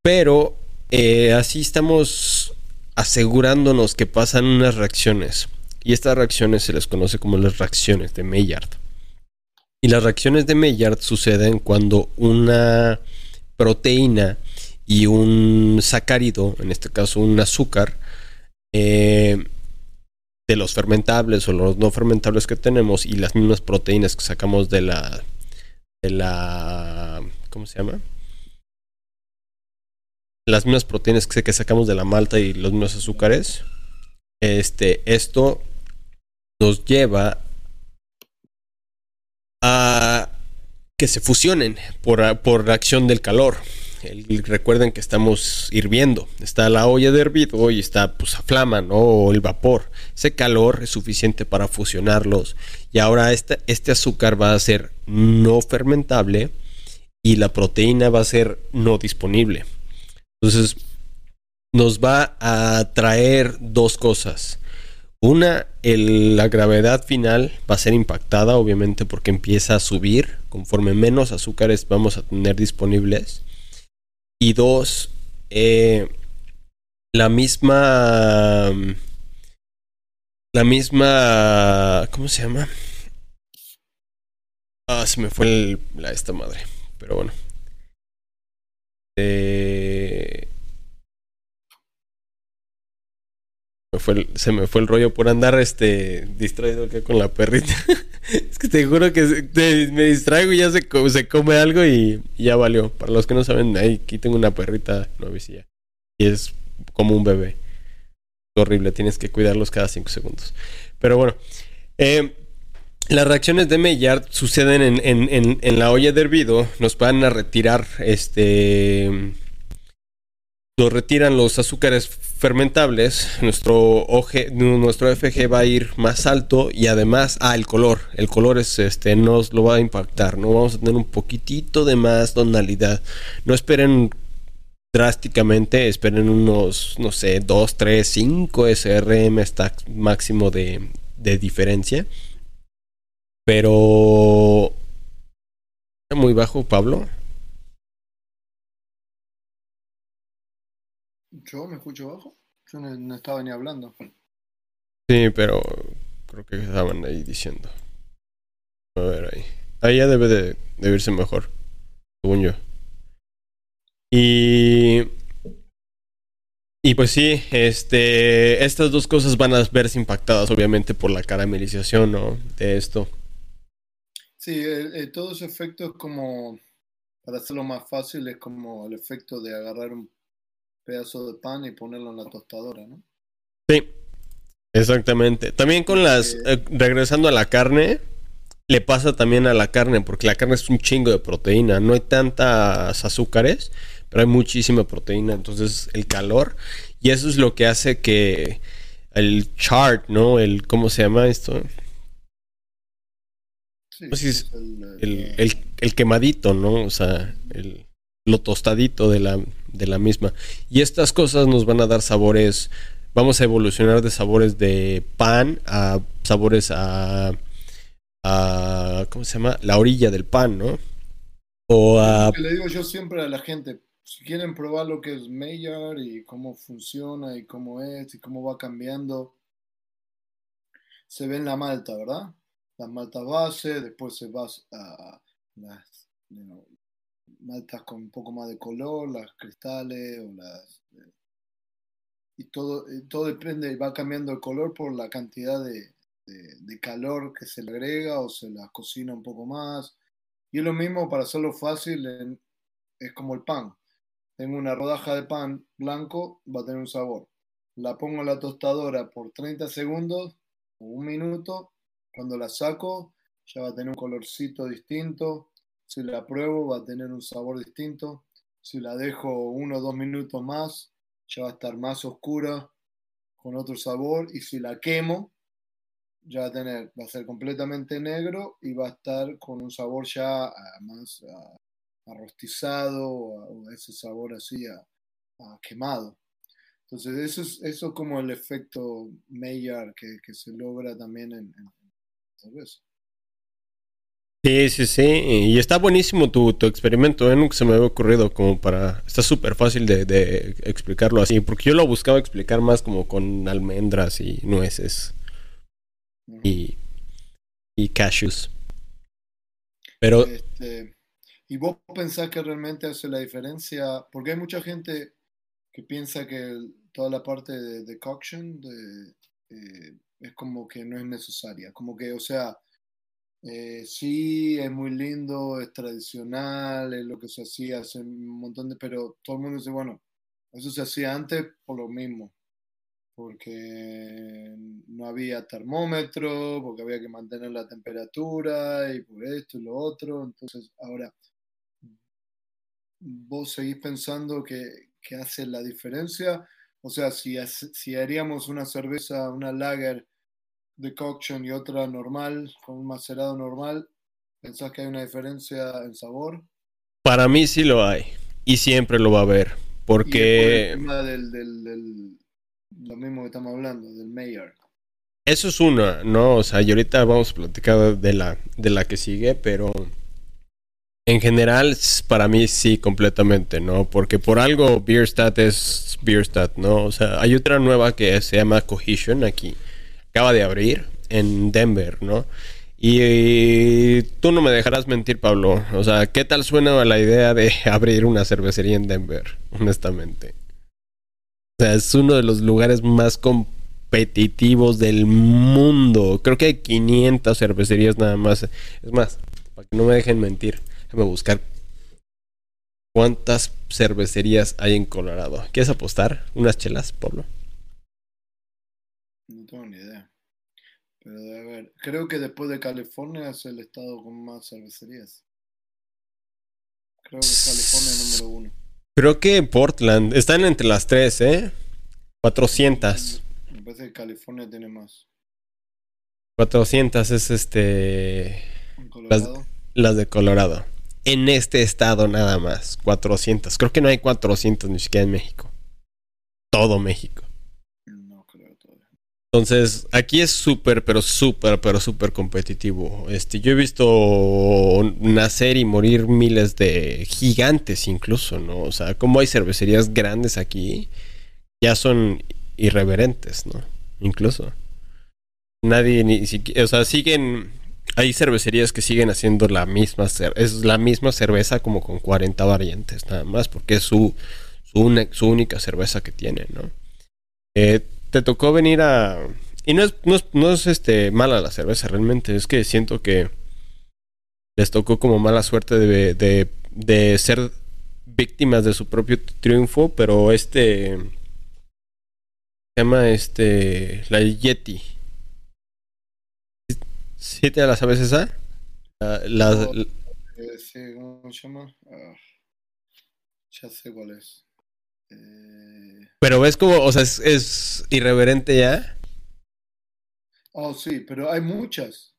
pero eh, así estamos asegurándonos que pasan unas reacciones y estas reacciones se les conoce como las reacciones de Maillard. Y las reacciones de Maillard suceden cuando una proteína y un sacárido, en este caso un azúcar, eh, de los fermentables o los no fermentables que tenemos y las mismas proteínas que sacamos de la de la ¿cómo se llama? Las mismas proteínas que, que sacamos de la malta y los mismos azúcares. Este, esto nos lleva a que se fusionen por, por acción del calor. recuerden que estamos hirviendo. Está la olla de hervido y está pues a flama, ¿no? O el vapor. Ese calor es suficiente para fusionarlos. Y ahora este, este azúcar va a ser no fermentable y la proteína va a ser no disponible. Entonces, nos va a traer dos cosas. Una, la gravedad final va a ser impactada, obviamente, porque empieza a subir. Conforme menos azúcares vamos a tener disponibles. Y dos, eh, la misma. La misma. ¿Cómo se llama? Ah, se me fue la, esta madre. Pero bueno. Eh, se me fue el rollo por andar este distraído acá con la perrita. es que te juro que me distraigo y ya se, se come algo y, ya valió. Para los que no saben, aquí tengo una perrita novicilla. Y es como un bebé. horrible, tienes que cuidarlos cada 5 segundos. Pero bueno, eh, las reacciones de Maillard suceden en, en, en, la olla de hervido. Nos van a retirar este. Nos retiran los azúcares fermentables. Nuestro, nuestro FG va a ir más alto y además, ah, el color. El color es este, nos lo va a impactar. No vamos a tener un poquitito de más tonalidad. No esperen drásticamente, esperen unos, no sé, 2, 3, 5 SRM está máximo de, de diferencia. Pero... Muy bajo, Pablo. ¿Yo me escucho bajo? Yo no, estaba ni hablando. Sí, pero creo que estaban ahí diciendo. A ver ahí. Ahí ya debe de, de irse mejor, según yo. Y y pues sí, este, estas dos cosas van a verse impactadas obviamente por la caramelización ¿no? de esto. Sí, eh, todo ese efecto es como, para hacerlo más fácil, es como el efecto de agarrar un pedazo de pan y ponerlo en la tostadora, ¿no? Sí, exactamente. También con las, eh, regresando a la carne, le pasa también a la carne, porque la carne es un chingo de proteína, no hay tantas azúcares, pero hay muchísima proteína, entonces el calor, y eso es lo que hace que el chart, ¿no? El, ¿cómo se llama esto? el, quemadito, ¿no? O sea, el, lo tostadito de la, de la misma. Y estas cosas nos van a dar sabores, vamos a evolucionar de sabores de pan a sabores a, a ¿cómo se llama? La orilla del pan, ¿no? O a... Le digo yo siempre a la gente, si quieren probar lo que es Maillard y cómo funciona y cómo es y cómo va cambiando, se ve en la malta, ¿verdad? las maltas base, después se va a maltas con un poco más de color, las cristales o las... Eh, y todo, eh, todo depende, va cambiando el color por la cantidad de, calor que se le agrega o se las cocina un poco más. Y es lo mismo para hacerlo fácil, es como el pan. Tengo una rodaja de pan blanco, va a tener un sabor. La pongo en la tostadora por 30 segundos o un minuto cuando la saco, ya va a tener un colorcito distinto. Si la pruebo, va a tener un sabor distinto. Si la dejo uno o dos minutos más, ya va a estar más oscura, con otro sabor. Y si la quemo, ya va a tener, va a ser completamente negro y va a estar con un sabor ya ah, más ah, arrostizado o, ese sabor así a, quemado. Entonces eso es eso como el efecto Maillard que, se logra también en, Sí, sí, sí. Y está buenísimo tu, tu experimento, ¿eh? Nunca se me había ocurrido como para... Está súper fácil de, explicarlo así, porque yo lo buscaba explicar más como con almendras y nueces. Y, y cashews. Pero... Este, ¿Y vos pensás que realmente hace la diferencia? Porque hay mucha gente que piensa que toda la parte de decoction, de, eh, es como que no es necesaria. Como que, o sea, eh, sí, es muy lindo, es tradicional, es lo que se hacía hace un montón de, pero todo el mundo dice, bueno, eso se hacía antes por lo mismo, porque no había termómetro, porque había que mantener la temperatura y por esto y lo otro. Entonces, ahora, vos seguís pensando que, que hace la diferencia. O sea, si, si haríamos una cerveza, una lager decoction y otra normal, con un macerado normal, ¿pensás que hay una diferencia en sabor? Para mí sí lo hay. Y siempre lo va a haber. Porque... del, lo mismo que estamos hablando, del mayor. Eso es una, ¿no? O sea, y ahorita vamos a platicar de la, de la que sigue, pero en general, para mí sí, completamente, ¿no? Porque por algo Bierstadt es Bierstadt, ¿no? O sea, hay otra nueva que se llama Cohesion aquí acaba de abrir en Denver, ¿no? Y tú no me dejarás mentir, Pablo. O sea, ¿qué tal suena la idea de abrir una cervecería en Denver, honestamente? O sea, es uno de los lugares más competitivos del mundo. Creo que hay 500 cervecerías nada más. Es más, para que no me dejen mentir, déjame buscar cuántas cervecerías hay en Colorado. ¿Quieres apostar? ¿Unas chelas, Pablo? No tengo ni idea. Creo que después de California es el estado con más cervecerías. Creo que es California número uno. Creo que Portland. Están entre las tres, ¿eh? 400. Me parece que California tiene más. 400 es este. Las, las, de Colorado. En este estado nada más. 400. Creo que no hay 400 ni siquiera en México. Todo México. Entonces, aquí es súper, pero súper, pero súper competitivo. Este, yo he visto nacer y morir miles de gigantes incluso, ¿no? O sea, como hay cervecerías grandes aquí, ya son irreverentes, ¿no? Incluso. Nadie ni siquiera, o sea, siguen, hay cervecerías que siguen haciendo la misma, es la misma cerveza como con 40 variantes, nada más, porque es su, su, su única cerveza que tienen, ¿no? Eh, te tocó venir a... Y no es, no es, no es este, mala la cerveza, realmente. Es que siento que les tocó como mala suerte de, de, de ser víctimas de su propio triunfo, pero este... Se llama este... La Yeti. ¿Sí te la sabes esa? La, eh, sí, ¿cómo se llama? Ah, ya sé cuál es. Eh... Pero ves como, o sea, es, irreverente ya. Oh, sí, pero hay muchas.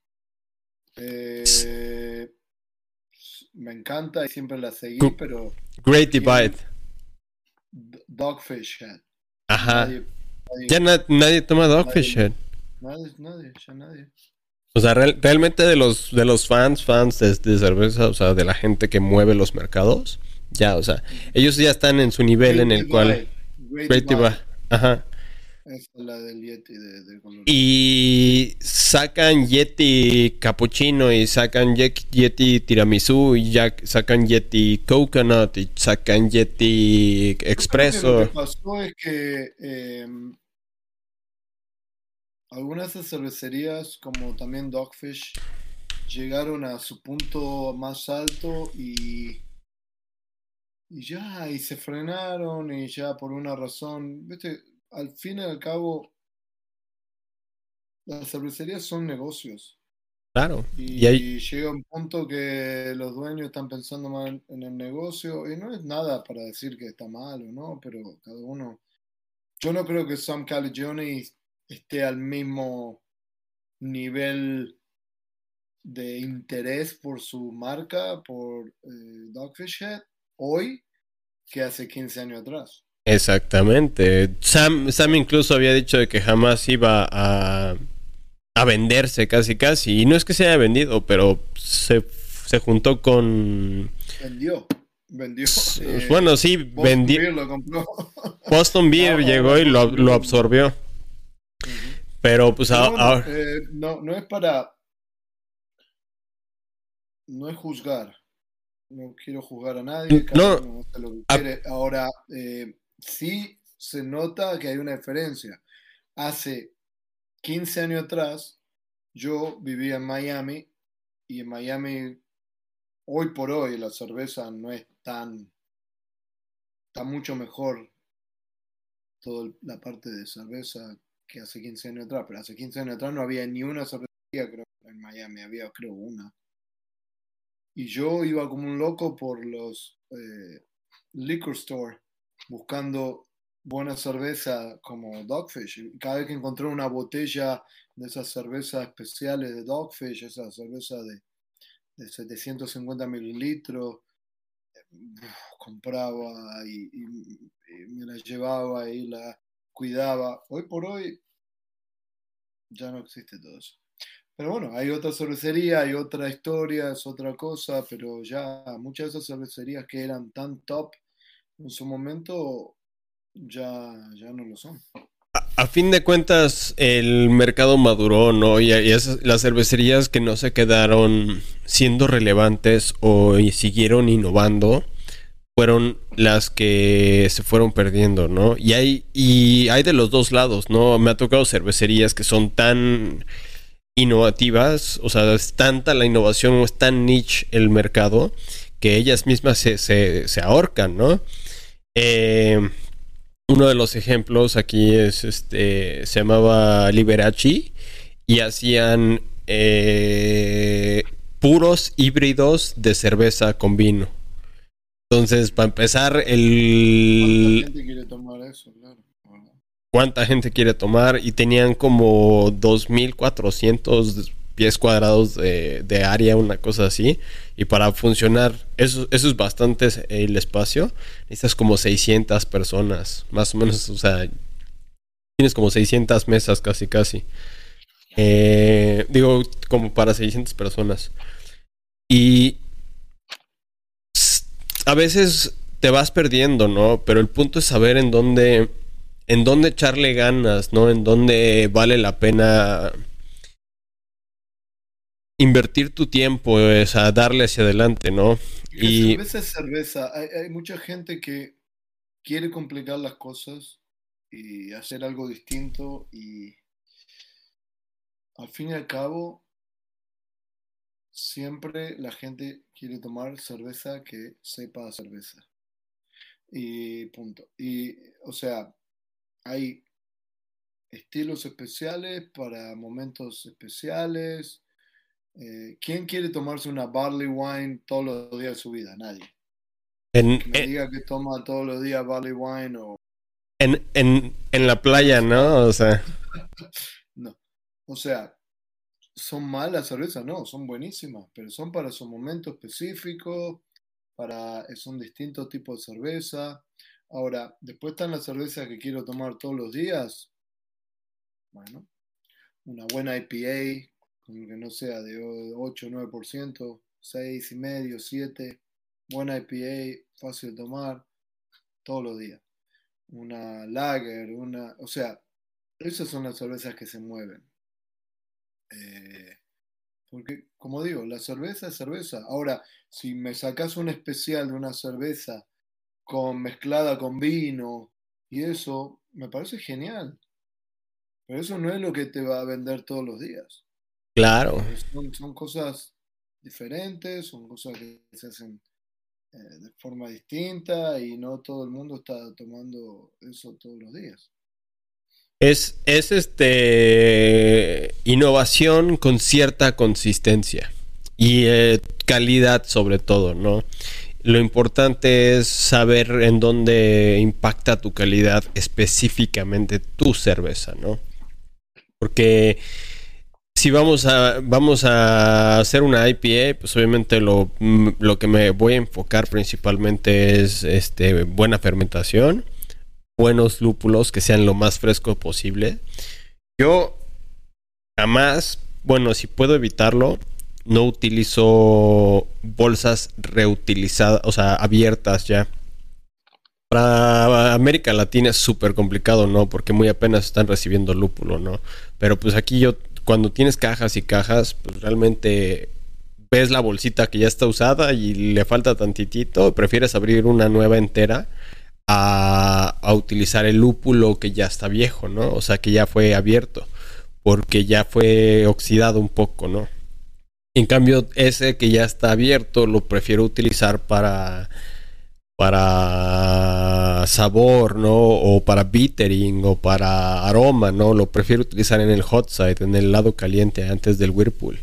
Eh, me encanta y siempre la seguí, pero. Great Divide. Dogfish Head. Ajá. ya nadie toma Dogfish Head. Nadie, nadie, ya nadie. O sea, realmente de los, de los fans, fans de, de, cerveza, o sea, de la gente que mueve los mercados, ya, o sea, ellos ya están en su nivel en el cual. Great, Ajá. es la del Yeti de, Y sacan Yeti Cappuccino y sacan Yeti Tiramisu y ya sacan Yeti Coconut y sacan Yeti Expresso. Lo que pasó es que em, algunas de cervecerías, como también Dogfish, llegaron a su punto más alto y y ya, y se frenaron y ya por una razón, viste, al fin y al cabo, las cervecerías son negocios. Claro. Y, llega un punto que los dueños están pensando más en, el negocio y no es nada para decir que está mal o no, pero cada uno... Yo no creo que Sam Caligione esté al mismo nivel de interés por su marca, por eh, Dogfish Head, hoy que hace 15 años atrás. Exactamente. Sam, Sam incluso había dicho de que jamás iba a, a venderse casi casi. Y no es que se haya vendido, pero se, se juntó con... Vendió. Vendió. Eh, bueno, sí, vendió. Boston Beer llegó y lo, lo absorbió. Pero pues ahora... Eh, no, no es para... No es juzgar no quiero juzgar a nadie, no, Ahora, eh, sí se nota que hay una diferencia. Hace 15 años atrás, yo vivía en Miami y en Miami, hoy por hoy, la cerveza no es tan, está mucho mejor toda la parte de cerveza que hace 15 años atrás, pero hace 15 años atrás no había ni una cervecería, creo, en Miami, había creo una. Y yo iba como un loco por los eh, liquor store buscando buena cerveza como Dogfish. Cada vez que encontré una botella de esas cervezas especiales de Dogfish, esa cerveza de, de 750 mililitros, compraba y, me la llevaba y la cuidaba. Hoy por hoy ya no existe todo eso. Pero bueno, hay otra cervecería, hay otra historia, es otra cosa, pero ya muchas de esas cervecerías que eran tan top en su momento ya, ya no lo son. A, fin de cuentas, el mercado maduró, ¿no? Y, las cervecerías que no se quedaron siendo relevantes o siguieron innovando fueron las que se fueron perdiendo, ¿no? Y hay, y hay de los dos lados, ¿no? Me ha tocado cervecerías que son tan innovativas, o sea, es tanta la innovación o es tan niche el mercado que ellas mismas se, se, ahorcan, ¿no? Eh, uno de los ejemplos aquí es este, se llamaba Liberace y hacían eh, puros híbridos de cerveza con vino. Entonces, para empezar, el... ¿Cuánta gente quiere tomar eso? ¿Cuánta gente quiere tomar? Y tenían como 2.400 pies cuadrados de, área, una cosa así. Y para funcionar, eso, eso es bastante el espacio. Necesitas como 600 personas, más o menos, o sea, tienes como 600 mesas casi, casi. Eh, digo, como para 600 personas. Y a veces te vas perdiendo, ¿no? Pero el punto es saber en dónde, en dónde echarle ganas, ¿no? En dónde vale la pena invertir tu tiempo, es a darle hacia adelante, ¿no? Y cerveza es cerveza. Hay, hay mucha gente que quiere complicar las cosas y hacer algo distinto y al fin y al cabo siempre la gente quiere tomar cerveza que sepa cerveza. Y punto. Y, o sea, hay estilos especiales para momentos especiales. Eh, ¿Quién quiere tomarse una barley wine todos los días de su vida? Nadie. En, que me diga que toma todos los días barley wine o... En, en, en la playa, ¿no? O sea... no. O sea, son malas cervezas, no, son buenísimas, pero son para su momento específico, para, son distintos tipos de cerveza. Ahora, después están las cervezas que quiero tomar todos los días. Bueno, una buena IPA, como que no sea de 8 o 9%, 6 y medio, 7. Buena IPA, fácil de tomar, todos los días. Una lager, una, o sea, esas son las cervezas que se mueven. Eh, porque, como digo, la cerveza es cerveza. Ahora, si me sacas un especial de una cerveza con mezclada con vino y eso, me parece genial. Pero eso no es lo que te va a vender todos los días. Claro. Son, cosas diferentes, son cosas que se hacen eh, de forma distinta y no todo el mundo está tomando eso todos los días. Es, es este innovación con cierta consistencia y eh, calidad sobre todo, ¿no? Lo importante es saber en dónde impacta tu calidad específicamente tu cerveza, ¿no? Porque si vamos a, vamos a hacer una IPA, pues obviamente lo, lo que me voy a enfocar principalmente es este, buena fermentación buenos lúpulos que sean lo más fresco posible. Yo jamás, bueno, si puedo evitarlo, no utilizo bolsas reutilizadas, o sea, abiertas ya. Para América Latina es súper complicado, ¿no? Porque muy apenas están recibiendo lúpulo, ¿no? Pero pues aquí yo, cuando tienes cajas y cajas, pues realmente ves la bolsita que ya está usada y le falta tantitito, prefieres abrir una nueva entera a, utilizar el lúpulo que ya está viejo, ¿no? O sea, que ya fue abierto. porque ya fue oxidado un poco, ¿no? En cambio, ese que ya está abierto lo prefiero utilizar para para sabor, ¿no? O para bittering o para aroma, ¿no? Lo prefiero utilizar en el hot side, en el lado caliente antes del whirlpool.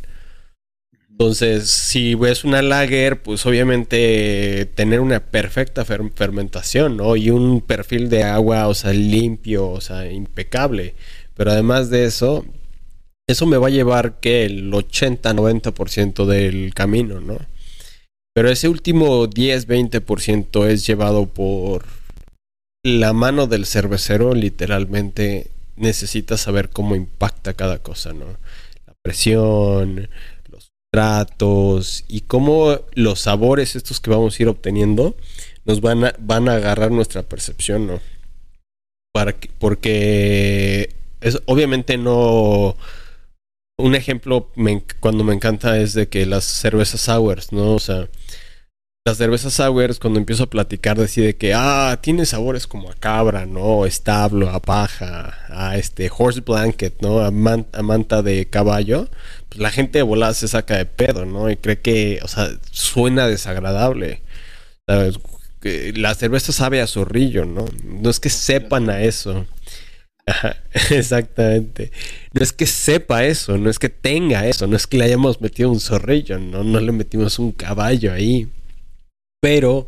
Entonces, si ves una lager, pues obviamente tener una perfecta fermentación, ¿no? Y un perfil de agua, o sea, limpio, o sea, impecable. Pero además de eso, eso me va a llevar que el 80-90% del camino, ¿no? Pero ese último 10-20% es llevado por la mano del cervecero, literalmente necesita saber cómo impacta cada cosa, ¿no? La presión, los tratos y cómo los sabores estos que vamos a ir obteniendo nos van a, van a agarrar nuestra percepción, ¿no? Porque es, obviamente no un ejemplo cuando me encanta es de que las cervezas sours, ¿no? O sea, las cervezas sours cuando empiezo a platicar decide que, ah, tiene sabores como a cabra, ¿no? Establo, a paja, a este horse blanket, ¿no? A, manta de caballo. Pues la gente de volada se saca de pedo, ¿no? Y cree que, o sea, suena desagradable. La cerveza sabe a zorrillo, ¿no? No es que sepan a eso. exactamente. No es que sepa eso, no es que tenga eso, no es que le hayamos metido un zorrillo, no, no le metimos un caballo ahí. Pero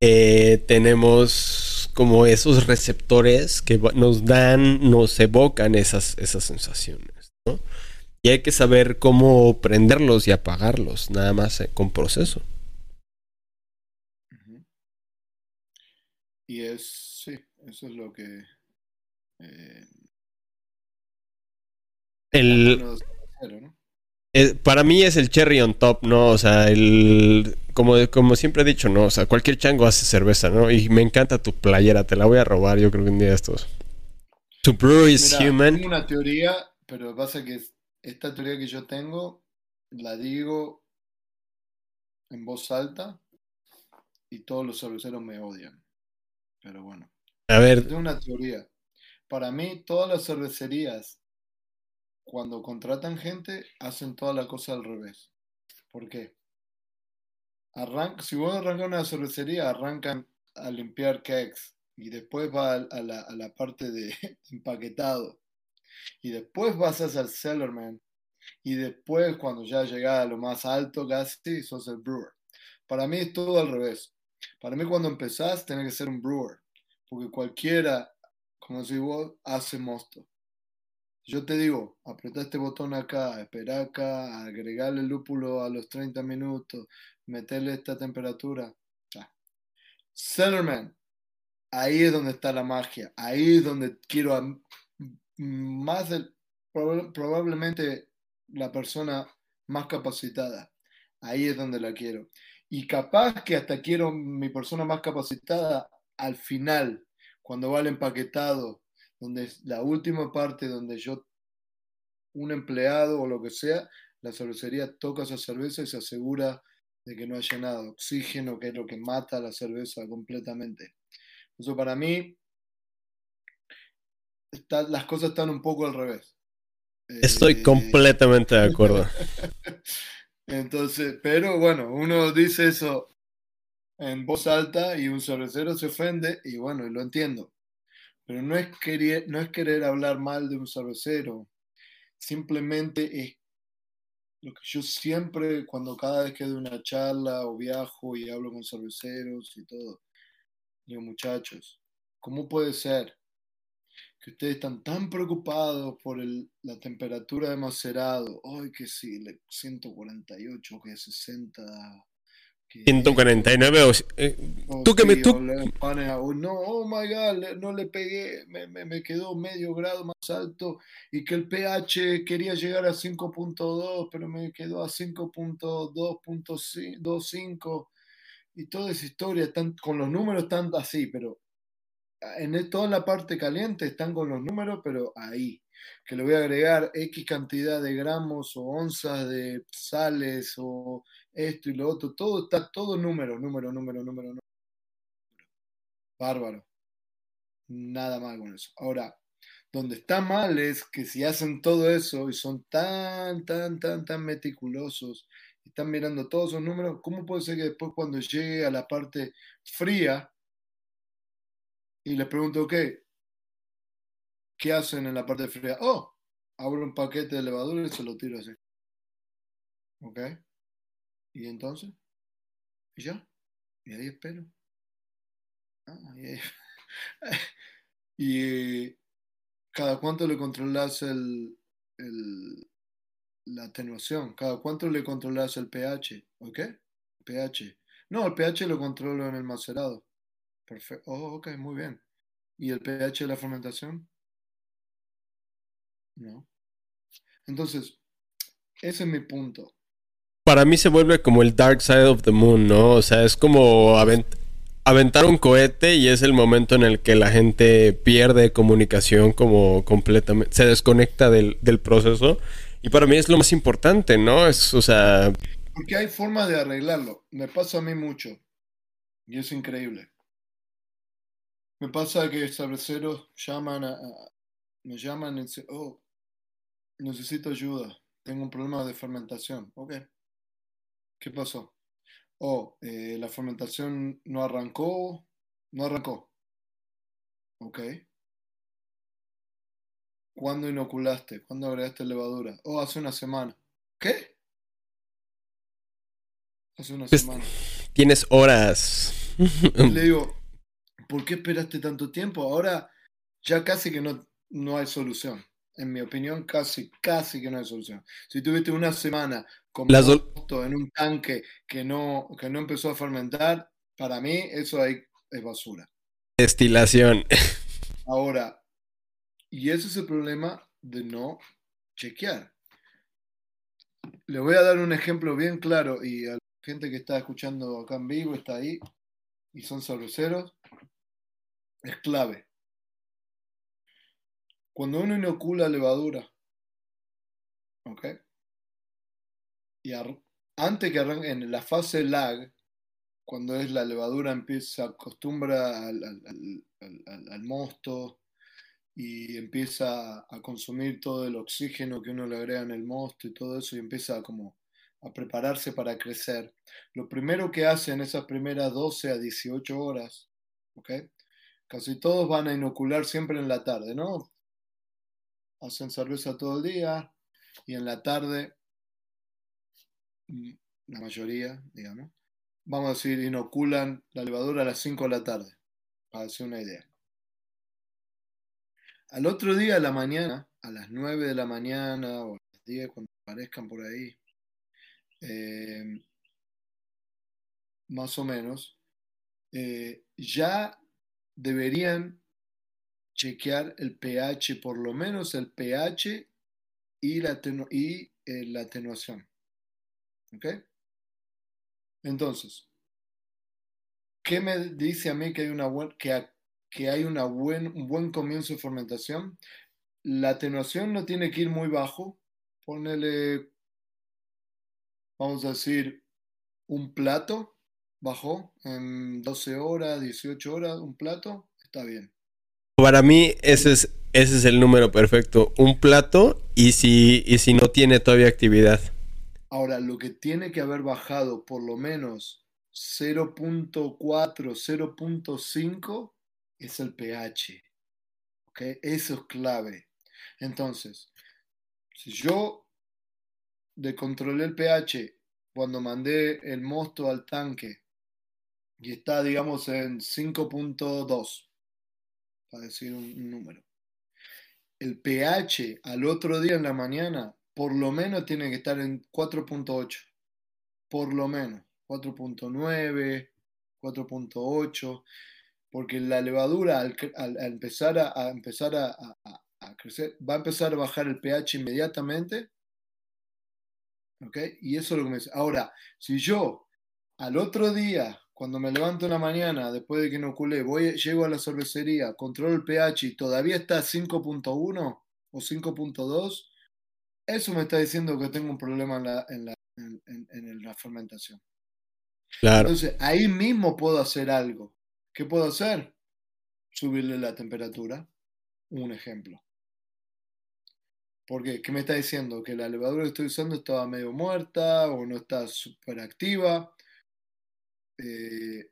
eh, tenemos como esos receptores que nos dan, nos evocan esas, esas sensaciones, ¿no? Y hay que saber cómo prenderlos y apagarlos, nada más eh, con proceso. Y es, sí, eso es lo que el, para mí es el cherry on top, ¿no? O sea, el como, como siempre he dicho, ¿no? O sea, cualquier chango hace cerveza, ¿no? Y me encanta tu playera, te la voy a robar, yo creo que un día estos. To brew is human. Tengo una teoría, pero pasa que esta teoría que yo tengo la digo en voz alta y todos los cerveceros me odian. Pero bueno. A ver. Tengo una teoría. Para mí, todas las cervecerías, cuando contratan gente, hacen toda la cosa al revés. ¿Por qué? si vos arrancas una cervecería, arrancan a limpiar kegs y después va a, la, parte de empaquetado y después vas al cellarman y después cuando ya llegas a lo más alto casi sos el brewer. Para mí es todo al revés. Para mí cuando empezás tenés que ser un brewer porque cualquiera como si vos, hace mosto. Yo te digo, apretá este botón acá, espera acá, agregarle el lúpulo a los 30 minutos, meterle esta temperatura. Sellerman, ahí es donde está la magia, ahí es donde quiero más probablemente la persona más capacitada. Ahí es donde la quiero. Y capaz que hasta quiero mi persona más capacitada al final, cuando va el empaquetado, donde es la última parte donde yo, un empleado o lo que sea, la cervecería toca esa cerveza y se asegura de que no haya nada, oxígeno, que es lo que mata la cerveza completamente. Eso para mí, las cosas están un poco al revés. Estoy eh, completamente de acuerdo. Entonces, pero bueno, uno dice eso en voz alta y un cervecero se ofende y bueno, y lo entiendo. Pero no es, querer, no es querer hablar mal de un cervecero, simplemente es lo que yo siempre, cuando cada vez que doy una charla o viajo y hablo con cerveceros y todo, digo, muchachos, ¿cómo puede ser que ustedes están tan preocupados por la temperatura de macerado? Ay, que sí, 148, que 60 149 eh, tú que me tú no oh my god no le pegué me, me, quedó medio grado más alto y que el pH quería llegar a 5.2 pero me quedó a 5.2.25 y toda esa historia están con los números están así pero en toda la parte caliente están con los números pero ahí que le voy a agregar X cantidad de gramos o onzas de sales o esto y lo otro, todo está, todo número, número, número, número, número. Bárbaro. Nada mal con eso. Ahora, Donde está mal es que si hacen todo eso y son tan, tan, tan, tan meticulosos, y están mirando todos esos números, ¿cómo puede ser que después cuando llegue a la parte fría y les pregunto, ok, ¿qué hacen en la parte fría? Oh, abro un paquete de levadura y se lo tiro así. ¿Ok? ¿Y entonces? ¿Y ya? Y ahí espero. Ah, y, y cada cuánto le controlas el, el, la atenuación, cada cuánto le controlas el pH, ¿ok? pH. No, el pH lo controlo en el macerado. Perfecto. Oh, ok, muy bien. ¿Y el pH de la fermentación? No. Entonces, ese es mi punto. Para mí se vuelve como el Dark Side of the Moon, ¿no? O sea, es como aventar un cohete y es el momento en el que la gente pierde comunicación como completamente, se desconecta del, del proceso. Y para mí es lo más importante, ¿no? Es, o sea... Porque hay formas de arreglarlo. Me pasa a mí mucho. Y es increíble. Me pasa que cerveceros llaman a, me llaman y dicen, oh, necesito ayuda, tengo un problema de fermentación. Ok. ¿Qué pasó? Oh, eh, la fermentación no arrancó, no arrancó. Ok. ¿Cuándo inoculaste? ¿Cuándo agregaste levadura? Oh, hace una semana. ¿Qué? Hace una pues, semana. Tienes horas. Le digo, ¿por qué esperaste tanto tiempo? Ahora ya casi que no, no hay solución. En mi opinión, casi, casi que no hay solución. Si tuviste una semana con en un tanque que no, que no empezó a fermentar, para mí eso ahí es basura. Destilación. Ahora, y ese es el problema de no chequear. Le voy a dar un ejemplo bien claro y a la gente que está escuchando acá en vivo está ahí y son cerveceros es clave. Cuando uno inocula levadura, ¿ok? Y antes que arranque, en la fase lag, cuando es la levadura empieza, acostumbra al, al, mosto y empieza a consumir todo el oxígeno que uno le agrega en el mosto y todo eso y empieza como a prepararse para crecer. Lo primero que hace en esas primeras 12 a 18 horas, ¿ok? Casi todos van a inocular siempre en la tarde, ¿no? Hacen cerveza todo el día y en la tarde, mm, la mayoría, digamos, vamos a decir, inoculan la levadura a las 5 de la tarde, para hacer una idea. Al otro día de la mañana, a las 9 de la mañana o a las 10 cuando aparezcan por ahí, eh, más o menos, eh, ya deberían chequear el pH, por lo menos el pH y la, y, eh, la atenuación. ¿Ok? Entonces, ¿qué me dice a mí que hay, una que, que hay una buen, un buen comienzo de fermentación? La atenuación no tiene que ir muy bajo. Ponele, vamos a decir, un plato bajó en 12 horas, 18 horas, un plato, está bien. Para mí ese es, ese es el número perfecto, un plato y si, y si no tiene todavía actividad. Ahora, lo que tiene que haber bajado por lo menos 0.4, 0.5 es el pH. ¿Okay? Eso es clave. Entonces, si yo descontrolé el pH cuando mandé el mosto al tanque y está, digamos, en 5.2, para decir un, número. El pH al otro día en la mañana, por lo menos tiene que estar en 4.8, por lo menos, 4.9, 4.8, porque la levadura al, empezar, a, empezar a, a, crecer, va a empezar a bajar el pH inmediatamente. ¿Ok? Y eso es lo que me dice. Ahora, si yo al otro día cuando me levanto en la mañana, después de que inoculé, voy, llego a la cervecería, controlo el pH y todavía está 5.1 o 5.2, eso me está diciendo que tengo un problema en la, en la, en, la fermentación. Claro. Entonces, ahí mismo puedo hacer algo. ¿Qué puedo hacer? Subirle la temperatura. Un ejemplo. ¿Por qué? ¿Qué me está diciendo? ¿Que la levadura que estoy usando estaba medio muerta o no está súper activa? Eh,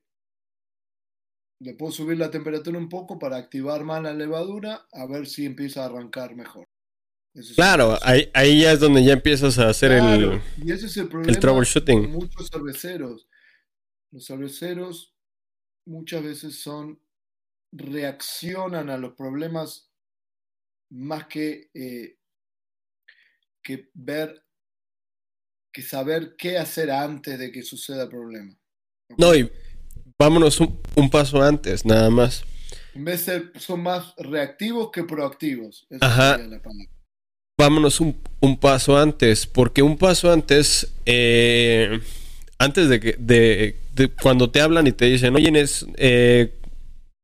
le puedo subir la temperatura un poco para activar más la levadura, a ver si empieza a arrancar mejor. claro, ahí, ahí, ya es donde ya empiezas a hacer el, y ese es el, problema el troubleshooting. muchos cerveceros. Los cerveceros muchas veces son reaccionan a los problemas más que, eh, que ver, que saber qué hacer antes de que suceda el problema. No, y vámonos un, paso antes, nada más. En vez de ser, son más reactivos que proactivos. Ajá. Vámonos un, paso antes, porque un paso antes, eh, antes de que, de, cuando te hablan y te dicen, oye, Inés, eh,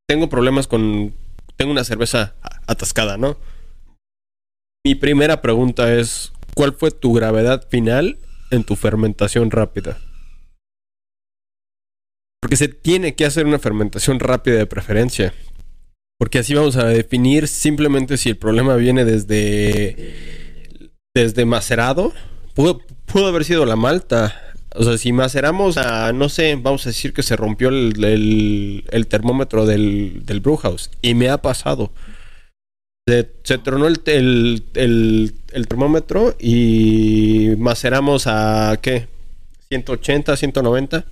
tengo problemas con, tengo una cerveza atascada, ¿no? Mi primera pregunta es, ¿cuál fue tu gravedad final en tu fermentación rápida? Porque se tiene que hacer una fermentación rápida de preferencia. Porque así vamos a definir simplemente si el problema viene desde, desde macerado. Pudo, haber sido la malta. O sea, si maceramos a, no sé, vamos a decir que se rompió el, termómetro del, del Brewhouse. Y me ha pasado. Se, se tronó el, el, termómetro y maceramos a, ¿qué? 180, 190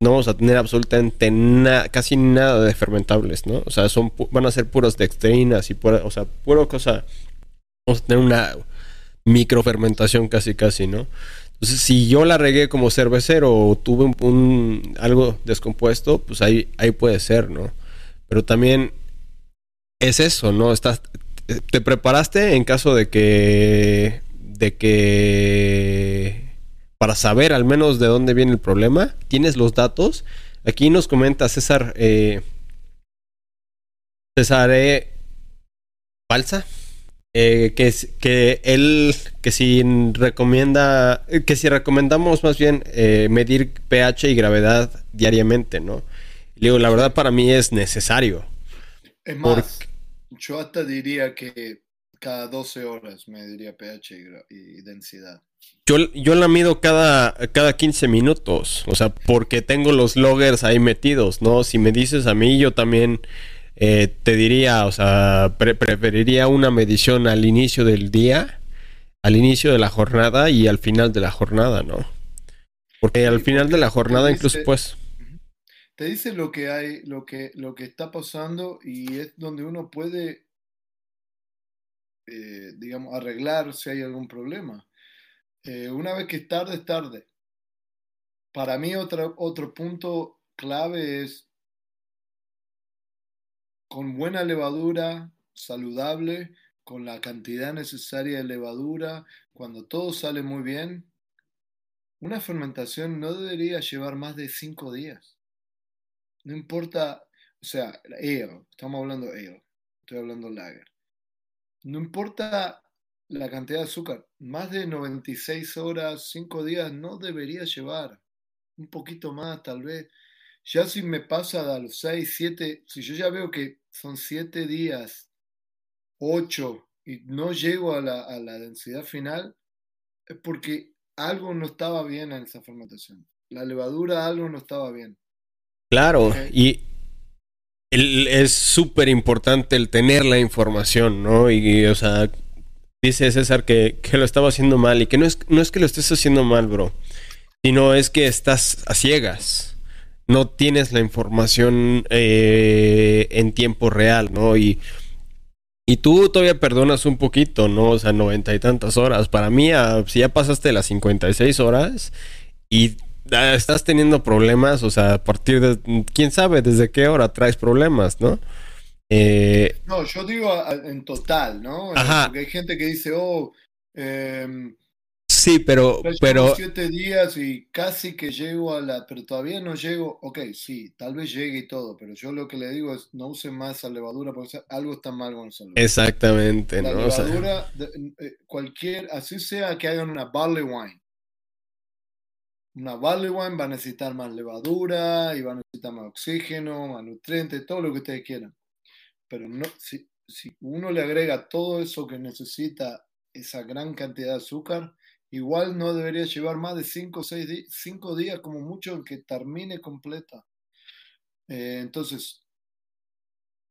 no vamos a tener absolutamente nada, casi nada de fermentables, ¿no? O sea, son, van a ser puros dextrinas y pura, o sea, puro cosa. Vamos a tener una microfermentación casi, casi, ¿no? Entonces, si yo la regué como cervecero o tuve un, algo descompuesto, pues ahí, ahí puede ser, ¿no? Pero también es eso, ¿no? Estás, te preparaste en caso de que de que para saber al menos de dónde viene el problema. Tienes los datos. Aquí nos comenta César. Eh, César. Falsa. Eh, que, que él, que si recomienda, que si recomendamos más bien eh, medir pH y gravedad diariamente, ¿no? digo, la verdad para mí es necesario. Es más, yo hasta diría que cada 12 horas me diría pH y, densidad. Yo, yo, la mido cada, cada 15 minutos, o sea, porque tengo los loggers ahí metidos, ¿no? Si me dices a mí, yo también eh, te diría, o sea, preferiría una medición al inicio del día, al inicio de la jornada y al final de la jornada, ¿no? Porque al final de la jornada incluso pues... Te dice lo que hay, lo que, lo que está pasando y es donde uno puede eh, digamos, arreglar si hay algún problema. Eh, una vez que es tarde, es tarde. Para mí otro, otro punto clave es con buena levadura, saludable, con la cantidad necesaria de levadura, cuando todo sale muy bien, una fermentación no debería llevar más de cinco días. No importa, o sea, ale, estamos hablando ale, estoy hablando lager no importa la cantidad de azúcar, más de 96 horas, 5 días no debería llevar. Un poquito más, tal vez. Ya si me pasa a los 6, 7, si yo ya veo que son 7 días, 8, y no llego a la, a la densidad final, es porque algo no estaba bien en esa fermentación. La levadura, algo no estaba bien. Claro, y es súper importante el tener la información, ¿no? Y, o sea, dice César que, lo estaba haciendo mal y que no es, no es que lo estés haciendo mal, bro, sino es que estás a ciegas. No tienes la información eh, en tiempo real, ¿no? Y, y tú todavía perdonas un poquito, ¿no? O sea, noventa y tantas horas. Para mí, si ya pasaste las 56 horas y Ah, estás teniendo problemas, o sea, a partir de, quién sabe desde qué hora traes problemas, ¿no? Eh, no, yo digo en total, ¿no? Porque hay gente que dice, oh, em, sí, pero, pero siete días y casi que llego a la, pero todavía no llego. Ok, sí, tal vez llegue y todo, pero yo lo que le digo es no use más esa levadura porque algo está mal con esa levadura. Exactamente, la levadura, eh, cualquier, así sea que hagan una barley wine una barley wine va a necesitar más levadura y va a necesitar más oxígeno, más nutrientes, todo lo que ustedes quieran. Pero no, si, si uno le agrega todo eso que necesita, esa gran cantidad de azúcar, igual no debería llevar más de 5 o 6 días como mucho en que termine completa. Eh, entonces,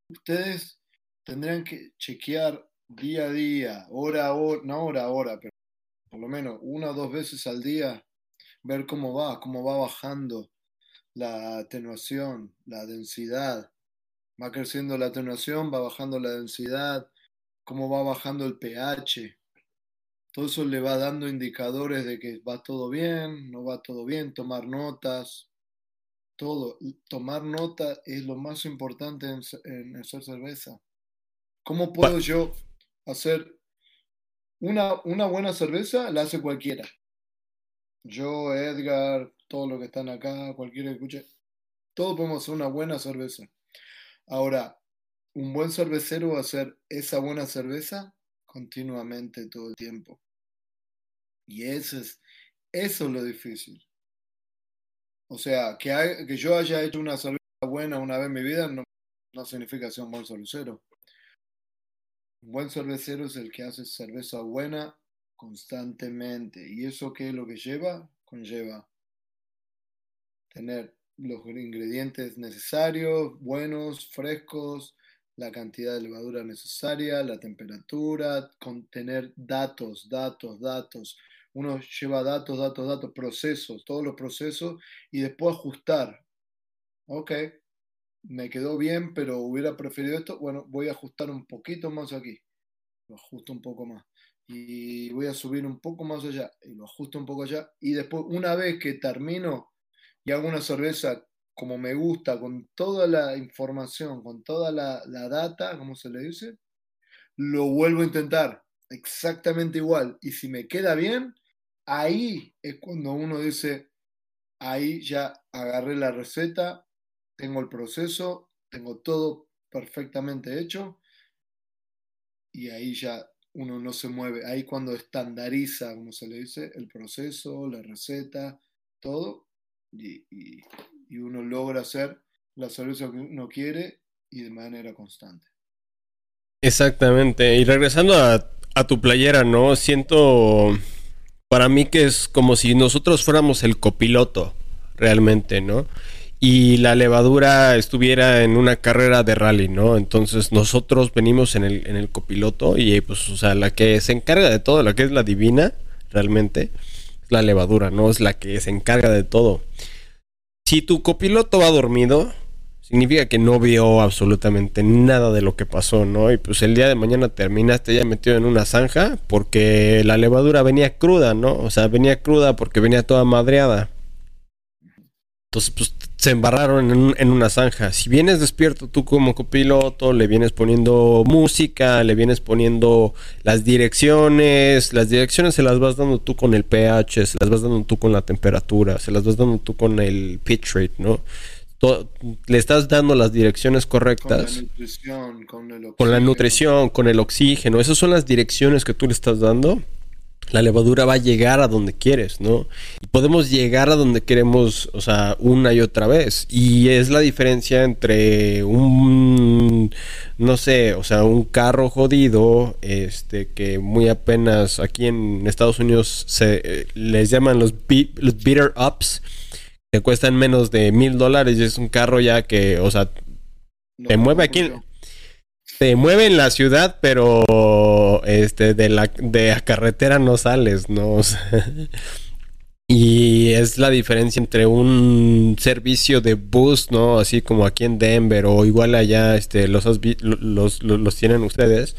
ustedes tendrán que chequear día a día, hora a hora, no hora a hora, pero por lo menos una o dos veces al día, ver cómo va, cómo va bajando la atenuación, la densidad. Va creciendo la atenuación, va bajando la densidad, cómo va bajando el pH. Todo eso le va dando indicadores de que va todo bien, no va todo bien, tomar notas, todo. Tomar nota es lo más importante en, hacer cerveza. ¿Cómo puedo yo hacer una, una buena cerveza? La hace cualquiera. Yo, Edgar, todos los que están acá, cualquiera que escuche, todos podemos hacer una buena cerveza. Ahora, un buen cervecero va a hacer esa buena cerveza continuamente todo el tiempo. Y eso es, eso es lo difícil. O sea, que, que yo haya hecho una cerveza buena una vez en mi vida no, no significa ser un buen cervecero. Un buen cervecero es el que hace cerveza buena constantemente. ¿Y eso qué es lo que lleva? Conlleva tener los ingredientes necesarios, buenos, frescos, la cantidad de levadura necesaria, la temperatura, contener datos, datos, datos. Uno lleva datos, datos, datos, procesos, todos los procesos y después ajustar. Ok, me quedó bien, pero hubiera preferido esto. Bueno, voy a ajustar un poquito más aquí. Lo ajusto un poco más. Y voy a subir un poco más allá. Y lo ajusto un poco allá. Y después, una vez que termino y hago una cerveza como me gusta, con toda la información, con toda la, data, como se le dice, lo vuelvo a intentar exactamente igual. Y si me queda bien, ahí es cuando uno dice, ahí ya agarré la receta, tengo el proceso, tengo todo perfectamente hecho y ahí ya uno no se mueve. Ahí cuando estandariza, como se le dice, el proceso, la receta, todo, y, uno logra hacer la cerveza que uno quiere y de manera constante. Exactamente. Y regresando a, a tu playera, ¿no? Siento para mí que es como si nosotros fuéramos el copiloto, realmente, ¿no? Y la levadura estuviera en una carrera de rally, ¿no? Entonces nosotros venimos en el, en el copiloto y pues, o sea, la que se encarga de todo, la que es la divina, realmente, la levadura, ¿no? Es la que se encarga de todo. Si tu copiloto va dormido, significa que no vio absolutamente nada de lo que pasó, ¿no? Y pues el día de mañana terminaste ya metido en una zanja porque la levadura venía cruda, ¿no? O sea, venía cruda porque venía toda madreada. Entonces, pues se embarraron en, una zanja. Si vienes despierto tú como copiloto, le vienes poniendo música, le vienes poniendo las direcciones, las direcciones se las vas dando tú con el pH, se las vas dando tú con la temperatura, se las vas dando tú con el pitch rate, ¿no? le estás dando las direcciones correctas. Con la nutrición, con el oxígeno. Con la nutrición, con el oxígeno. Esas son las direcciones que tú le estás dando la levadura va a llegar a donde quieres, ¿no? Y podemos llegar a donde queremos, o sea, una y otra vez. Y es la diferencia entre un, no sé, o sea, un carro jodido, este, que muy apenas aquí en Estados Unidos se eh, les llaman los, los beater ups, que cuestan menos de mil dólares y es un carro ya que, o sea, te mueve aquí te mueve en la ciudad, pero este de la de la carretera no sales, ¿no? y es la diferencia entre un servicio de bus, ¿no? Así como aquí en Denver o igual allá este los los, los, tienen ustedes.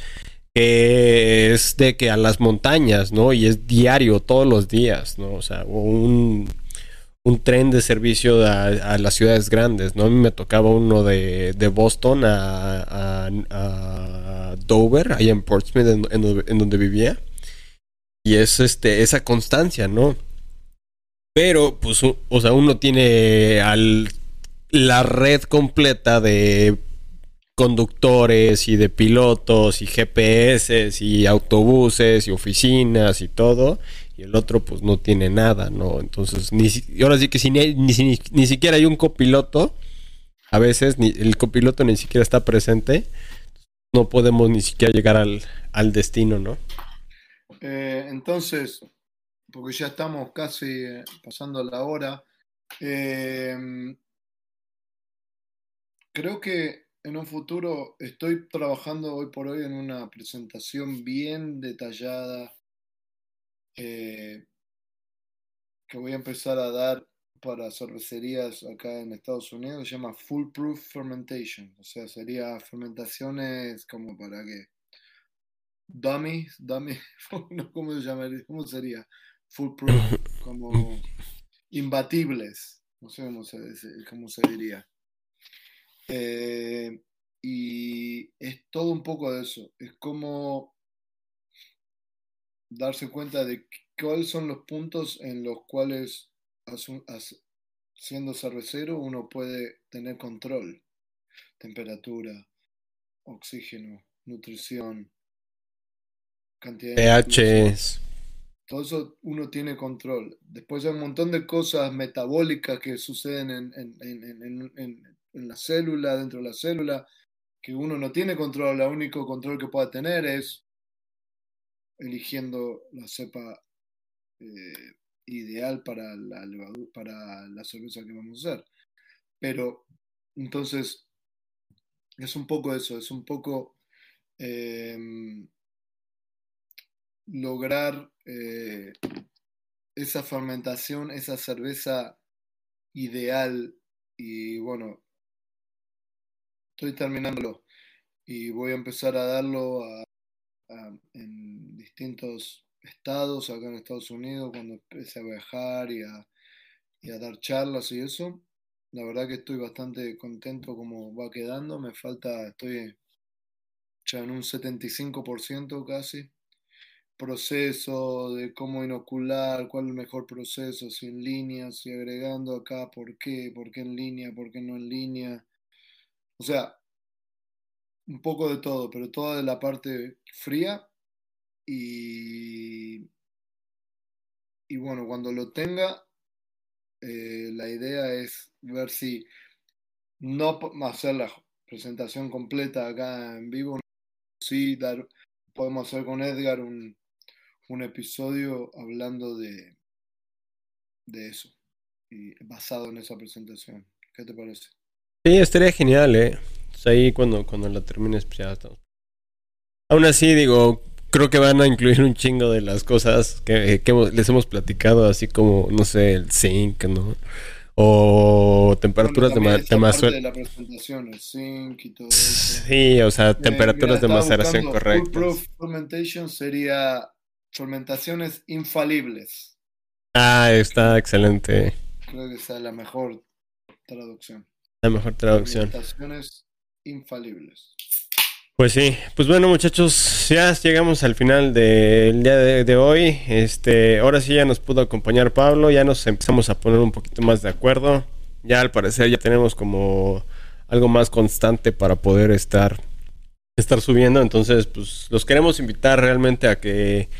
Que es de que a las montañas, ¿no? Y es diario, todos los días, ¿no? O sea, un un tren de servicio a, las ciudades grandes, ¿no? A mí me tocaba uno de, Boston a, Dover, ahí en Portsmouth, en, donde vivía. Y es este, esa constancia, ¿no? Pero, pues, o sea, uno tiene al, la red completa de conductores y de pilotos y GPS y autobuses y oficinas y todo y el otro pues no tiene nada, ¿no? Entonces, ni, ahora sí que si ni, ni, ni, siquiera hay un copiloto, a veces ni, el copiloto ni siquiera está presente, no podemos ni siquiera llegar al, al destino, ¿no? Eh, entonces, porque ya estamos casi eh, pasando la hora, eh, creo que en un futuro estoy trabajando hoy por hoy en una presentación bien detallada que voy a empezar a dar para cervecerías acá en Estados Unidos, se llama Foolproof Fermentation, o sea, sería fermentaciones como para que dummy, dummy, ¿cómo se llamaría? ¿Cómo sería? Foolproof, como imbatibles, no sé cómo se, cómo se diría. Eh, y es todo un poco de eso, es como darse cuenta de cuáles son los puntos en los cuales siendo cervecero uno puede tener control, temperatura, oxígeno, nutrición, cantidad de pH. Todo eso uno tiene control. Después hay un montón de cosas metabólicas que suceden en, en, la célula, dentro de la célula, que uno no tiene control. El único control que pueda tener es eligiendo la cepa eh, ideal para la, para la cerveza que vamos a hacer. Pero entonces es un poco eso, es un poco em, lograr eh, esa fermentación, esa cerveza ideal y bueno, estoy terminándolo y voy a empezar a darlo en distintos estados acá en Estados Unidos, cuando empecé a viajar y a, y a dar charlas y eso. La verdad que estoy bastante contento como va quedando. Me falta, estoy ya en un 75% casi. Proceso de cómo inocular, cuál es el mejor proceso, si en línea, si agregando acá, por qué, por qué en línea, por qué no en línea. O sea, un poco de todo, pero toda de la parte fría y, y bueno, cuando lo tenga, eh, la idea es ver si no hacer la presentación completa acá en vivo, sí dar, podemos hacer con Edgar un, un episodio hablando de, de eso, y basado en esa presentación. ¿Qué te parece? Sí, estaría genial, ¿eh? Ahí cuando, cuando la termines, pues ya estamos. Aún así, digo, creo que van a incluir un chingo de las cosas que, les hemos platicado, así como, no sé, el zinc, ¿no? O temperaturas de, ma de la presentación, el zinc y todo eso. Sí, o sea, temperaturas de maceración correctas. fermentation sería fermentaciones infalibles. Ah, está excelente. Creo que esa es la mejor traducción. La mejor traducción. Fermentaciones infalibles. Pues sí, pues bueno muchachos, ya llegamos al final del día de, hoy. Este, ahora sí ya nos pudo acompañar Pablo, ya nos empezamos a poner un poquito más de acuerdo. Ya al parecer ya tenemos como algo más constante para poder estar estar subiendo, entonces pues los queremos invitar realmente a que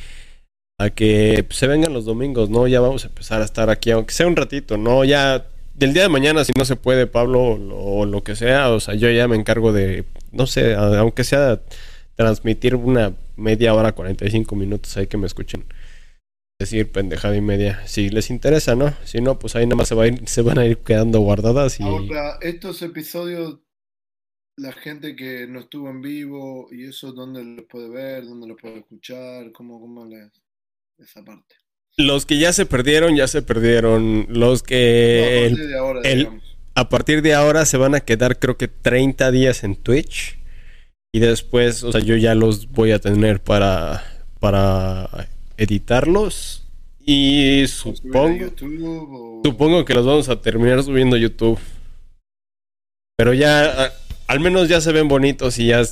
a que se vengan los domingos, ¿no? Ya vamos a empezar a estar aquí aunque sea un ratito, ¿no? Ya del día de mañana, si no se puede, Pablo, o lo que sea, o sea, yo ya me encargo de, no sé, aunque sea transmitir una media hora, 45 minutos, ahí que me escuchen decir pendejada y media. Si les interesa, ¿no? Si no, pues ahí nada más se, va a ir, se van a ir quedando guardadas. Y... Ahora, estos episodios, la gente que no estuvo en vivo y eso, ¿dónde los puede ver? ¿Dónde los puede escuchar? ¿Cómo, cómo les... esa parte? Los que ya se perdieron, ya se perdieron. Los que... a, partir de ahora, se van a quedar creo que 30 días en Twitch. Y después, o sea, yo ya los voy a tener para, para editarlos. Y supongo, supongo que los vamos a terminar subiendo a YouTube. Pero ya al menos ya se ven bonitos y ya,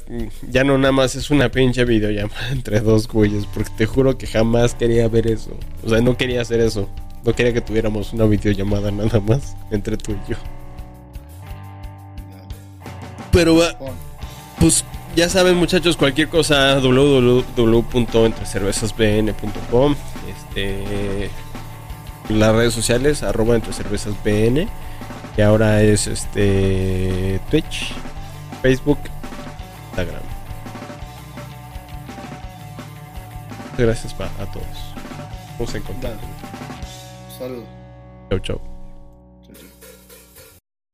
ya no nada más es una pinche videollamada entre dos güeyes. Porque te juro que jamás quería ver eso. O sea, no quería hacer eso. No quería que tuviéramos una videollamada nada más entre tú y yo. Pero pues ya saben muchachos, cualquier cosa www.entrecervezasbn.com este las redes sociales arroba entre cervezas que ahora es este Twitch Facebook, Instagram. Gracias pa, a todos. Nos encontramos. Saludos. Chau, chau.